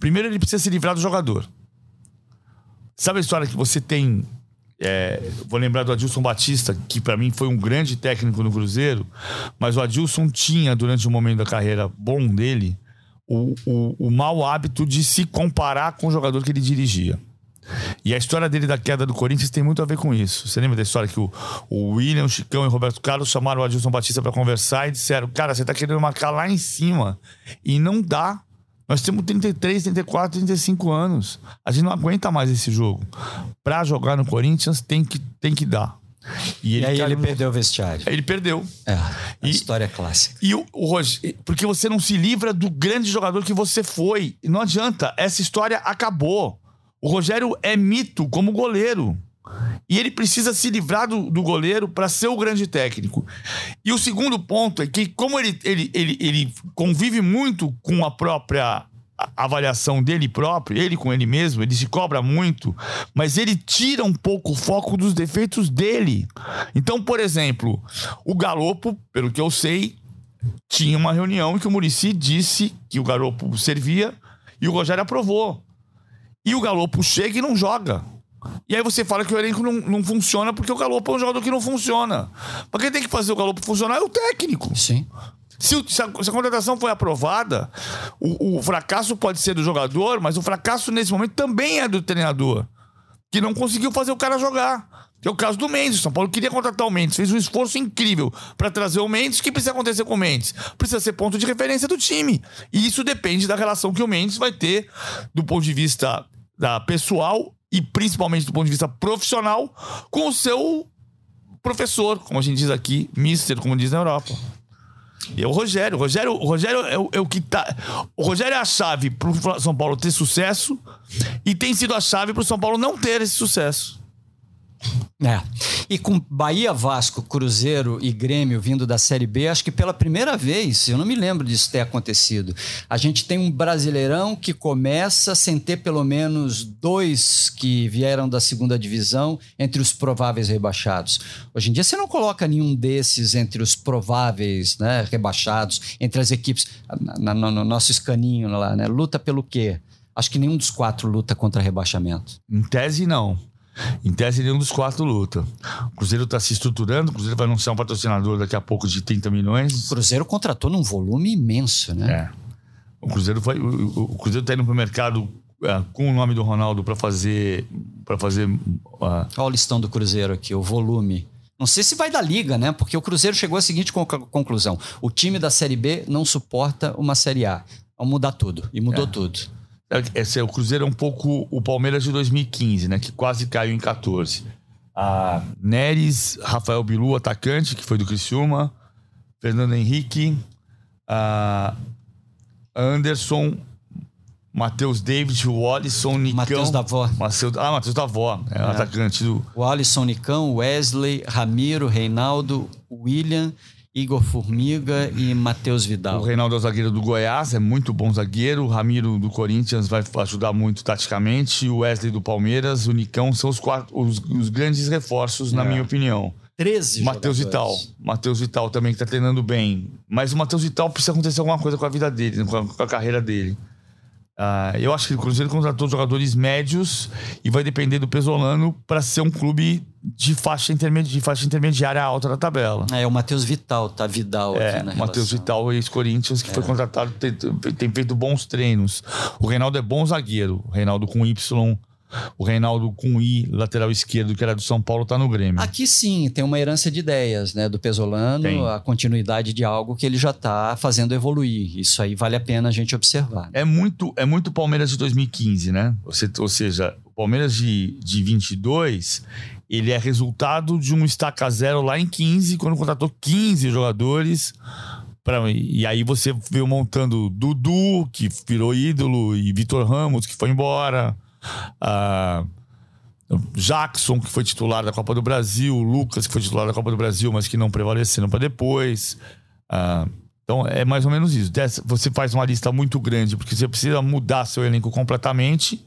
Primeiro, ele precisa se livrar do jogador. Sabe a história que você tem. É, vou lembrar do Adilson Batista, que para mim foi um grande técnico no Cruzeiro, mas o Adilson tinha, durante um momento da carreira bom dele, o, o, o mau hábito de se comparar com o jogador que ele dirigia. E a história dele da queda do Corinthians tem muito a ver com isso. Você lembra da história que o, o William, o Chicão e o Roberto Carlos chamaram o Adilson Batista para conversar e disseram: Cara, você tá querendo marcar lá em cima. E não dá. Nós temos 33, 34, 35 anos. A gente não aguenta mais esse jogo. Para jogar no Corinthians tem que, tem que dar. E, e aí ele perdeu o vestiário. Ele perdeu. É, e, história clássica. E o, o porque você não se livra do grande jogador que você foi. Não adianta, essa história acabou. O Rogério é mito como goleiro. E ele precisa se livrar do, do goleiro para ser o grande técnico. E o segundo ponto é que, como ele, ele, ele, ele convive muito com a própria avaliação dele próprio, ele com ele mesmo, ele se cobra muito, mas ele tira um pouco o foco dos defeitos dele. Então, por exemplo, o Galopo, pelo que eu sei, tinha uma reunião em que o Murici disse que o Galopo servia e o Rogério aprovou. E o Galopo chega e não joga. E aí você fala que o elenco não, não funciona porque o Galopo é um jogador que não funciona. Mas quem tem que fazer o Galopo funcionar é o técnico. Sim. Se, se, a, se, a, contratação foi aprovada, o, o, fracasso pode ser do jogador, mas o fracasso nesse momento também é do treinador, que não conseguiu fazer o cara jogar. É o caso do Mendes. São Paulo queria contratar o Mendes, fez um esforço incrível para trazer o Mendes. O que precisa acontecer com o Mendes? Precisa ser ponto de referência do time. E isso depende da relação que o Mendes vai ter do ponto de vista da pessoal e principalmente do ponto de vista profissional com o seu professor, como a gente diz aqui, mister, como diz na Europa. E é o Rogério. O Rogério, o Rogério é, o, é o que tá. O Rogério é a chave para o São Paulo ter sucesso e tem sido a chave para o São Paulo não ter esse sucesso. É. E com Bahia, Vasco, Cruzeiro e Grêmio vindo da Série B, acho que pela primeira vez, eu não me lembro disso ter acontecido. A gente tem um brasileirão que começa sem ter pelo menos dois que vieram da segunda divisão entre os prováveis rebaixados. Hoje em dia você não coloca nenhum desses entre os prováveis né, rebaixados, entre as equipes. Na, na, no nosso escaninho lá, né? Luta pelo quê? Acho que nenhum dos quatro luta contra rebaixamento. Em tese, não. Em tese, nenhum dos quatro luta. O Cruzeiro está se estruturando, o Cruzeiro vai anunciar um patrocinador daqui a pouco de 30 milhões. O Cruzeiro contratou num volume imenso, né? É. O Cruzeiro vai. O, o Cruzeiro está indo para o mercado é, com o nome do Ronaldo para fazer. para fazer. Uh... Olha o listão do Cruzeiro aqui, o volume. Não sei se vai da liga, né? Porque o Cruzeiro chegou à seguinte conclusão: o time da Série B não suporta uma Série A. Vamos mudar tudo. E mudou é. tudo. Esse, o Cruzeiro é um pouco o Palmeiras de 2015, né? Que quase caiu em 14. A Neres, Rafael Bilu, atacante, que foi do Criciúma. Fernando Henrique. A Anderson. Matheus David, o Alisson, Nicão. Matheus Davó. Mateus, ah, Matheus Davó, é, é. atacante do. O Alisson, Nicão, Wesley, Ramiro, Reinaldo, William Igor Formiga e Matheus Vidal. O Reinaldo é o zagueiro do Goiás, é muito bom zagueiro. O Ramiro do Corinthians vai ajudar muito taticamente. O Wesley do Palmeiras, o Nicão são os, quatro, os, os grandes reforços, é. na minha opinião. 13 Matheus Vital. Matheus Vital também que tá treinando bem. Mas o Matheus Vital precisa acontecer alguma coisa com a vida dele, com a, com a carreira dele. Uh, eu acho que o Cruzeiro contratou jogadores médios e vai depender do Pesolano para ser um clube de faixa, intermedi de faixa intermediária alta da tabela. É, o Matheus Vital, tá Vidal é, aqui na Matheus Vital, ex-Corinthians, que é. foi contratado, tem, tem, feito bons treinos. O Reinaldo é bom zagueiro. O Reinaldo com Y o Reinaldo com I, lateral esquerdo, que era do São Paulo, está no Grêmio. Aqui sim, tem uma herança de ideias, né? Do Pesolano, tem. a continuidade de algo que ele já está fazendo evoluir. Isso aí vale a pena a gente observar. É muito, é muito Palmeiras de 2015, né? Você, ou seja, o Palmeiras de, de 22, ele é resultado de um estaca zero lá em 15, quando contratou 15 jogadores. Pra, e aí você veio montando Dudu, que virou ídolo, e Vitor Ramos, que foi embora. Uh, Jackson, que foi titular da Copa do Brasil, Lucas, que foi titular da Copa do Brasil, mas que não prevaleceram para depois. Uh, então é mais ou menos isso. Você faz uma lista muito grande, porque você precisa mudar seu elenco completamente,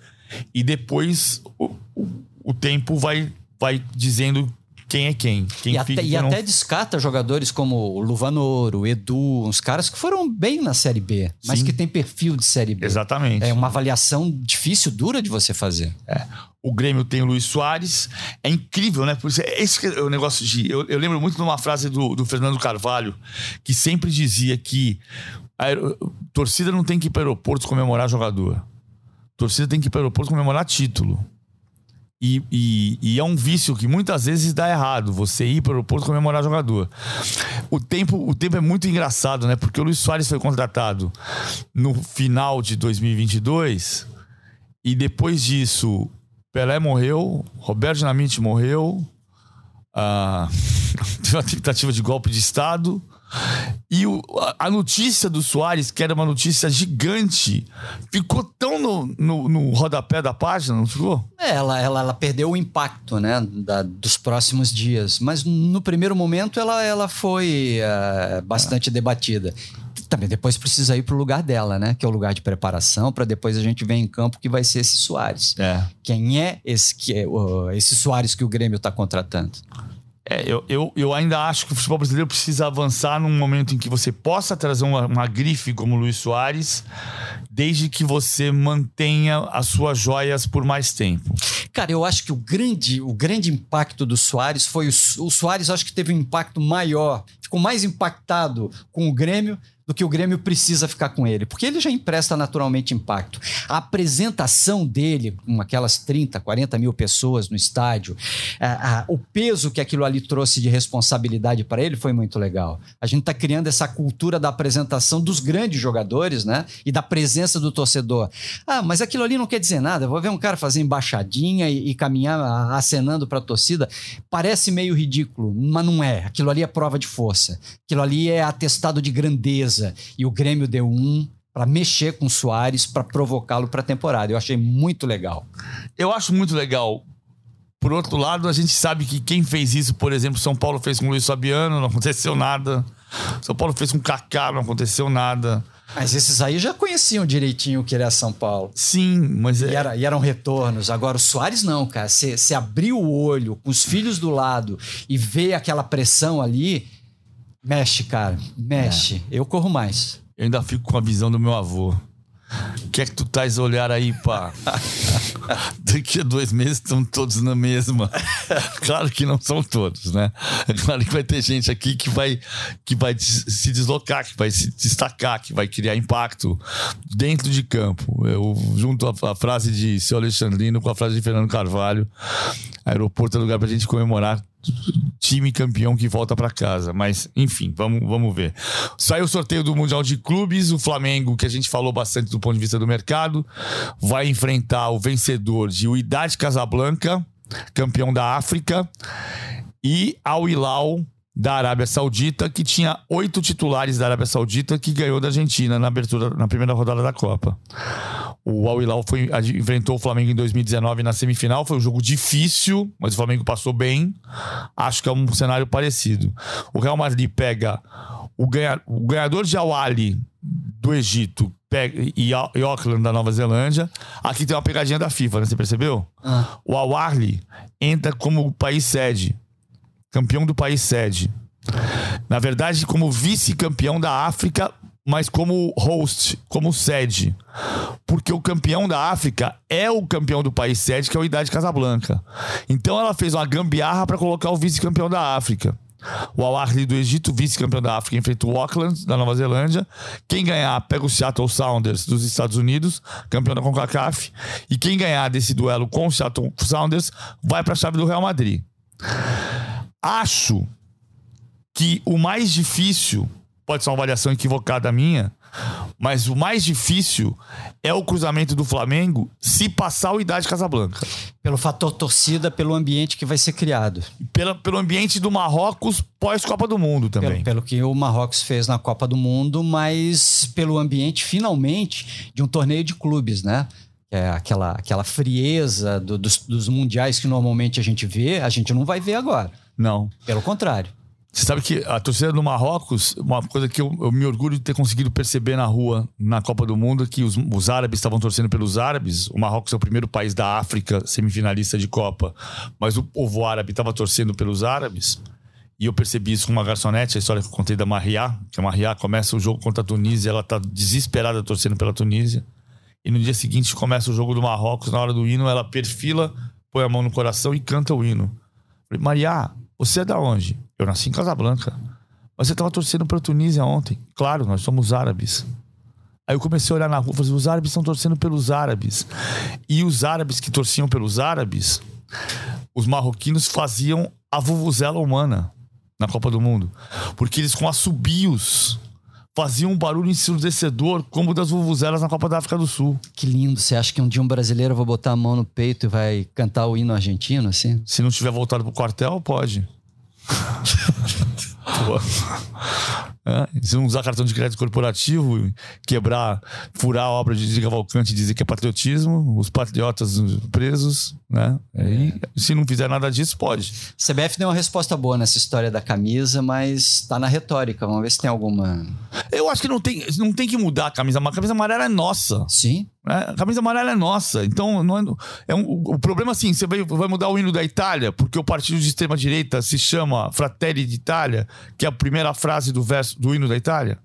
e depois o, o, o tempo vai, vai dizendo quem é quem. quem e fica, até, e não... até descarta jogadores como o Luvanor, o Edu, uns caras que foram bem na Série B, mas que tem perfil de Série B. Exatamente. É uma avaliação difícil, dura de você fazer. É. O Grêmio tem o Luiz Soares. É incrível, né? Por isso, esse é o negócio de. Eu, eu lembro muito de uma frase do, do Fernando Carvalho, que sempre dizia que a torcida não tem que ir para o aeroporto comemorar jogador. A torcida tem que ir para o aeroporto comemorar título. E, e, e, é um vício que muitas vezes dá errado, você ir para o aeroporto comemorar jogador. O tempo, o tempo é muito engraçado, né? Porque o Luiz Soares foi contratado no final de 2022 e depois disso Pelé morreu, Roberto Dinamite morreu, ah, teve uma tentativa de golpe de Estado. E o, a, notícia do Soares, que era uma notícia gigante, ficou tão no, no, no rodapé da página, não ficou? É, ela, ela, ela perdeu o impacto né, da, dos próximos dias. Mas no primeiro momento ela, ela foi uh, bastante debatida. Também depois precisa ir para o lugar dela, né? Que é o lugar de preparação, para depois a gente ver em campo que vai ser esse Soares. É. Quem é esse, que é, uh, esse Soares que o Grêmio está contratando? É, eu, eu, eu ainda acho que o futebol brasileiro precisa avançar num momento em que você possa trazer uma, uma grife como o Luiz Soares, desde que você mantenha as suas joias por mais tempo. Cara, eu acho que o grande, o grande impacto do Soares foi o, o Soares, acho que teve um impacto maior, ficou mais impactado com o Grêmio do que o Grêmio precisa ficar com ele, porque ele já empresta naturalmente impacto. A apresentação dele, com aquelas 30, 40 mil pessoas no estádio, a, a, o peso que aquilo ali trouxe de responsabilidade para ele foi muito legal. A gente está criando essa cultura da apresentação dos grandes jogadores, né? E da presença do torcedor. Ah, mas aquilo ali não quer dizer nada. Vou ver um cara fazer embaixadinha e, e caminhar acenando para a torcida. Parece meio ridículo, mas não é. Aquilo ali é prova de força. Aquilo ali é atestado de grandeza e o Grêmio deu um para mexer com o Soares, para provocá-lo para a temporada. Eu achei muito legal. Eu acho muito legal. Por outro lado, a gente sabe que quem fez isso, por exemplo, São Paulo fez com o Luiz Fabiano, não aconteceu nada. São Paulo fez com o Kaká, não aconteceu nada. Mas esses aí já conheciam direitinho o que era São Paulo. Sim, mas e, é... era, e eram retornos. Agora, o Soares não, cara. Você abriu o olho com os filhos do lado e vê aquela pressão ali, Mexe, cara. Mexe. É. Eu corro mais. Eu ainda fico com a visão do meu avô. O que é que tu tais olhar aí, pá? Daqui a dois meses estão todos na mesma. Claro que não são todos, né? Claro que vai ter gente aqui que vai, que vai se deslocar, que vai se destacar, que vai criar impacto dentro de campo. Eu junto a, a frase de seu Alexandrino com a frase de Fernando Carvalho. Aeroporto é lugar pra gente comemorar time campeão que volta para casa. Mas, enfim, vamos, vamos ver. Saiu o sorteio do Mundial de Clubes. O Flamengo, que a gente falou bastante do ponto de vista do mercado, vai enfrentar o vencedor de Uidade Casablanca, campeão da África, e Al Hilal da Arábia Saudita, que tinha oito titulares da Arábia Saudita que ganhou da Argentina na abertura na primeira rodada da Copa. O Al Hilal foi, enfrentou o Flamengo em 2019 na semifinal. Foi um jogo difícil, mas o Flamengo passou bem. Acho que é um cenário parecido. O Real Madrid pega o, ganha, o ganhador de Al Ali do Egito e, e Auckland da Nova Zelândia. Aqui tem uma pegadinha da FIFA, né? Você percebeu? Ah. O Al Ahly entra como país sede campeão do país sede. Na verdade, como vice-campeão da África, mas como host, como sede. Porque o campeão da África é o campeão do país sede, que é o Idade Casablanca. Então ela fez uma gambiarra para colocar o vice-campeão da África. O Al Ahly do Egito, vice-campeão da África, enfrenta o Auckland da Nova Zelândia. Quem ganhar pega o Seattle Sounders dos Estados Unidos, campeão da CONCACAF. E quem ganhar desse duelo com o Seattle Sounders vai para a chave do Real Madrid. Acho que o mais difícil, pode ser uma avaliação equivocada minha, mas o mais difícil é o cruzamento do Flamengo se passar o Idade Casablanca. Pelo fator torcida, pelo ambiente que vai ser criado. Pela, pelo ambiente do Marrocos pós-Copa do Mundo também. Pelo, pelo, que o Marrocos fez na Copa do Mundo, mas pelo ambiente, finalmente, de um torneio de clubes, né? é aquela, aquela frieza do, dos, dos mundiais que normalmente a gente vê, a gente não vai ver agora. Não. Pelo contrário. Você sabe que a torcida do Marrocos, uma coisa que eu, eu, me orgulho de ter conseguido perceber na rua, na Copa do Mundo, é que os, os, árabes estavam torcendo pelos árabes. O Marrocos é o primeiro país da África semifinalista de Copa, mas o povo árabe estava torcendo pelos árabes. E eu percebi isso com uma garçonete, a história que eu contei da Maria, que a Maria começa o jogo contra a Tunísia, ela está desesperada torcendo pela Tunísia. E no dia seguinte começa o jogo do Marrocos, na hora do hino, ela perfila, põe a mão no coração e canta o hino. Falei, Maria, você é da onde? Eu nasci em Casablanca. Mas você estava torcendo para a Tunísia ontem. Claro, nós somos árabes. Aí eu comecei a olhar na rua e falei, os árabes estão torcendo pelos árabes. E os árabes que torciam pelos árabes, os marroquinos faziam a vuvuzela humana na Copa do Mundo. Porque eles com assobios faziam um barulho ensurdecedor como das vuvuzelas na Copa da África do Sul. Que lindo. Você acha que um dia um brasileiro vai botar a mão no peito e vai cantar o hino argentino, assim? Se não tiver voltado pro quartel, pode. Pô. É, se não usar cartão de crédito corporativo, quebrar, furar a obra de Diga Cavalcante e dizer que é patriotismo, os patriotas presos, né? Aí, se não fizer nada disso, pode. CBF deu uma resposta boa nessa história da camisa, mas tá na retórica. Vamos ver se tem alguma. Eu acho que não tem, não tem que mudar a camisa. A camisa amarela é nossa. Sim. É, a camisa amarela é nossa. Então, não é, é um, o problema assim, você vai, vai mudar o hino da Itália, porque o partido de extrema direita se chama Fratelli d'Italia, que é a primeira frase do verso do hino da Itália.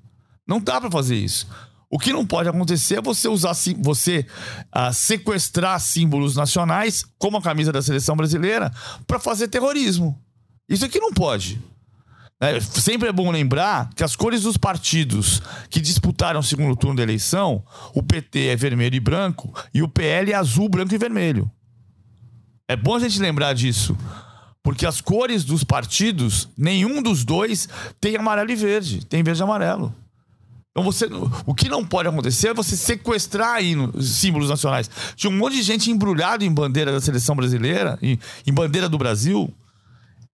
Não dá para fazer isso. O que não pode acontecer é você usar você uh, sequestrar símbolos nacionais, como a camisa da seleção brasileira, para fazer terrorismo. Isso aqui não pode. É, sempre é bom lembrar que as cores dos partidos que disputaram o segundo turno da eleição, o PT é vermelho e branco e o PL é azul, branco e vermelho. É bom a gente lembrar disso. Porque as cores dos partidos, nenhum dos dois tem amarelo e verde, tem verde e amarelo. Então você, o que não pode acontecer é você sequestrar aí símbolos nacionais. Tinha um monte de gente embrulhado em bandeira da seleção brasileira, em, em bandeira do Brasil,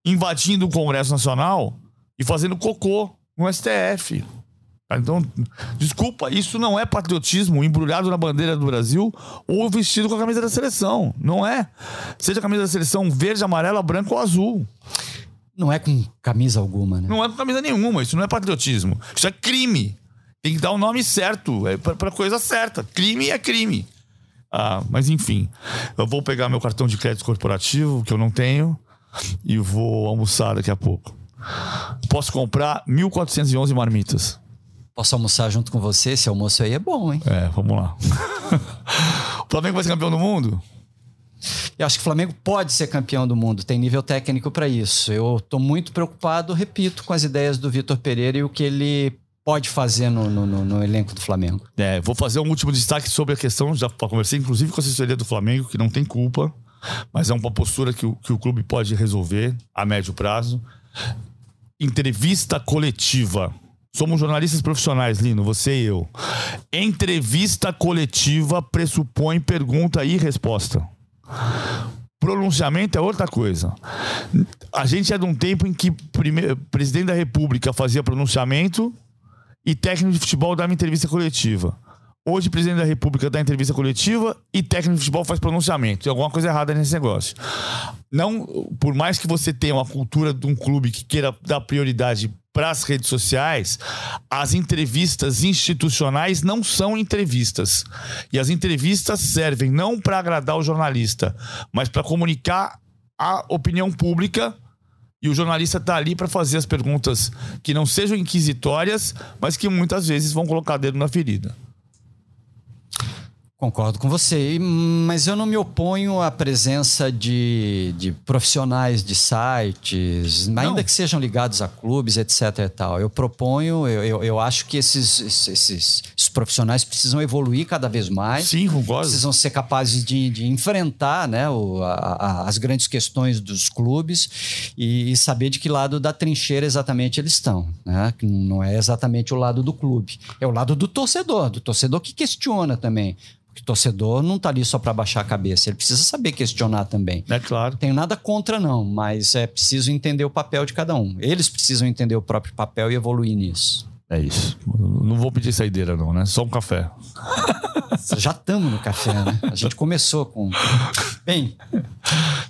invadindo o Congresso Nacional e fazendo cocô no STF. Então, desculpa, isso não é patriotismo embrulhado na bandeira do Brasil ou vestido com a camisa da seleção. Não é. Seja a camisa da seleção verde, amarela, branca ou azul. Não é com camisa alguma, né? Não é com camisa nenhuma. Isso não é patriotismo. Isso é crime. Tem que dar o nome certo. É pra, pra coisa certa. Crime é crime. Ah, mas enfim. Eu vou pegar meu cartão de crédito corporativo, que eu não tenho, e vou almoçar daqui a pouco. Posso comprar 1.411 marmitas. Posso almoçar junto com você? Esse almoço aí é bom, hein? É, vamos lá. o Flamengo vai ser campeão do mundo? Eu acho que o Flamengo pode ser campeão do mundo, tem nível técnico para isso. Eu estou muito preocupado, repito, com as ideias do Vitor Pereira e o que ele pode fazer no, no, no, elenco do Flamengo. É, vou fazer um último destaque sobre a questão, já conversei inclusive com a assessoria do Flamengo, que não tem culpa, mas é uma postura que o, que o clube pode resolver a médio prazo. Entrevista coletiva Somos jornalistas profissionais, Lino, você e eu. Entrevista coletiva pressupõe pergunta e resposta. Pronunciamento é outra coisa. A gente é de um tempo em que o presidente da República fazia pronunciamento e técnico de futebol dava entrevista coletiva. Hoje, o presidente da República dá entrevista coletiva e técnico de futebol faz pronunciamento. Tem alguma coisa errada nesse negócio. Não, por mais que você tenha uma cultura de um clube que queira dar prioridade para as redes sociais, as entrevistas institucionais não são entrevistas. E as entrevistas servem não para agradar o jornalista, mas para comunicar a opinião pública. E o jornalista está ali para fazer as perguntas que não sejam inquisitórias, mas que muitas vezes vão colocar dedo na ferida. Concordo com você, mas eu não me oponho à presença de, de profissionais de sites, não. ainda que sejam ligados a clubes, etc. E tal. Eu proponho, eu, eu, eu acho que esses, esses, esses, profissionais precisam evoluir cada vez mais. Sim, concordo. Precisam ser capazes de, de enfrentar né, o, a, a, as grandes questões dos clubes e, e, saber de que lado da trincheira exatamente eles estão. Né? Não é exatamente o lado do clube, é o lado do torcedor, do torcedor que questiona também. Porque o torcedor não está ali só para baixar a cabeça, ele precisa saber questionar também. É claro. Tenho nada contra, não, mas é preciso entender o papel de cada um. Eles precisam entender o próprio papel e evoluir nisso. É isso. Não vou pedir saideira, não, né? Só um café. Já estamos no café, né? A gente começou com. Bem.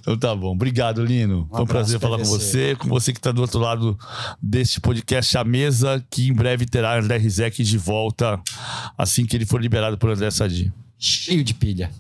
Então tá bom. Obrigado, Lino. Um Foi um prazer falar com você. Com você que está do outro lado deste podcast, a mesa, que em breve terá André Rizek de volta assim que ele for liberado por André Sadi cheio de pilha.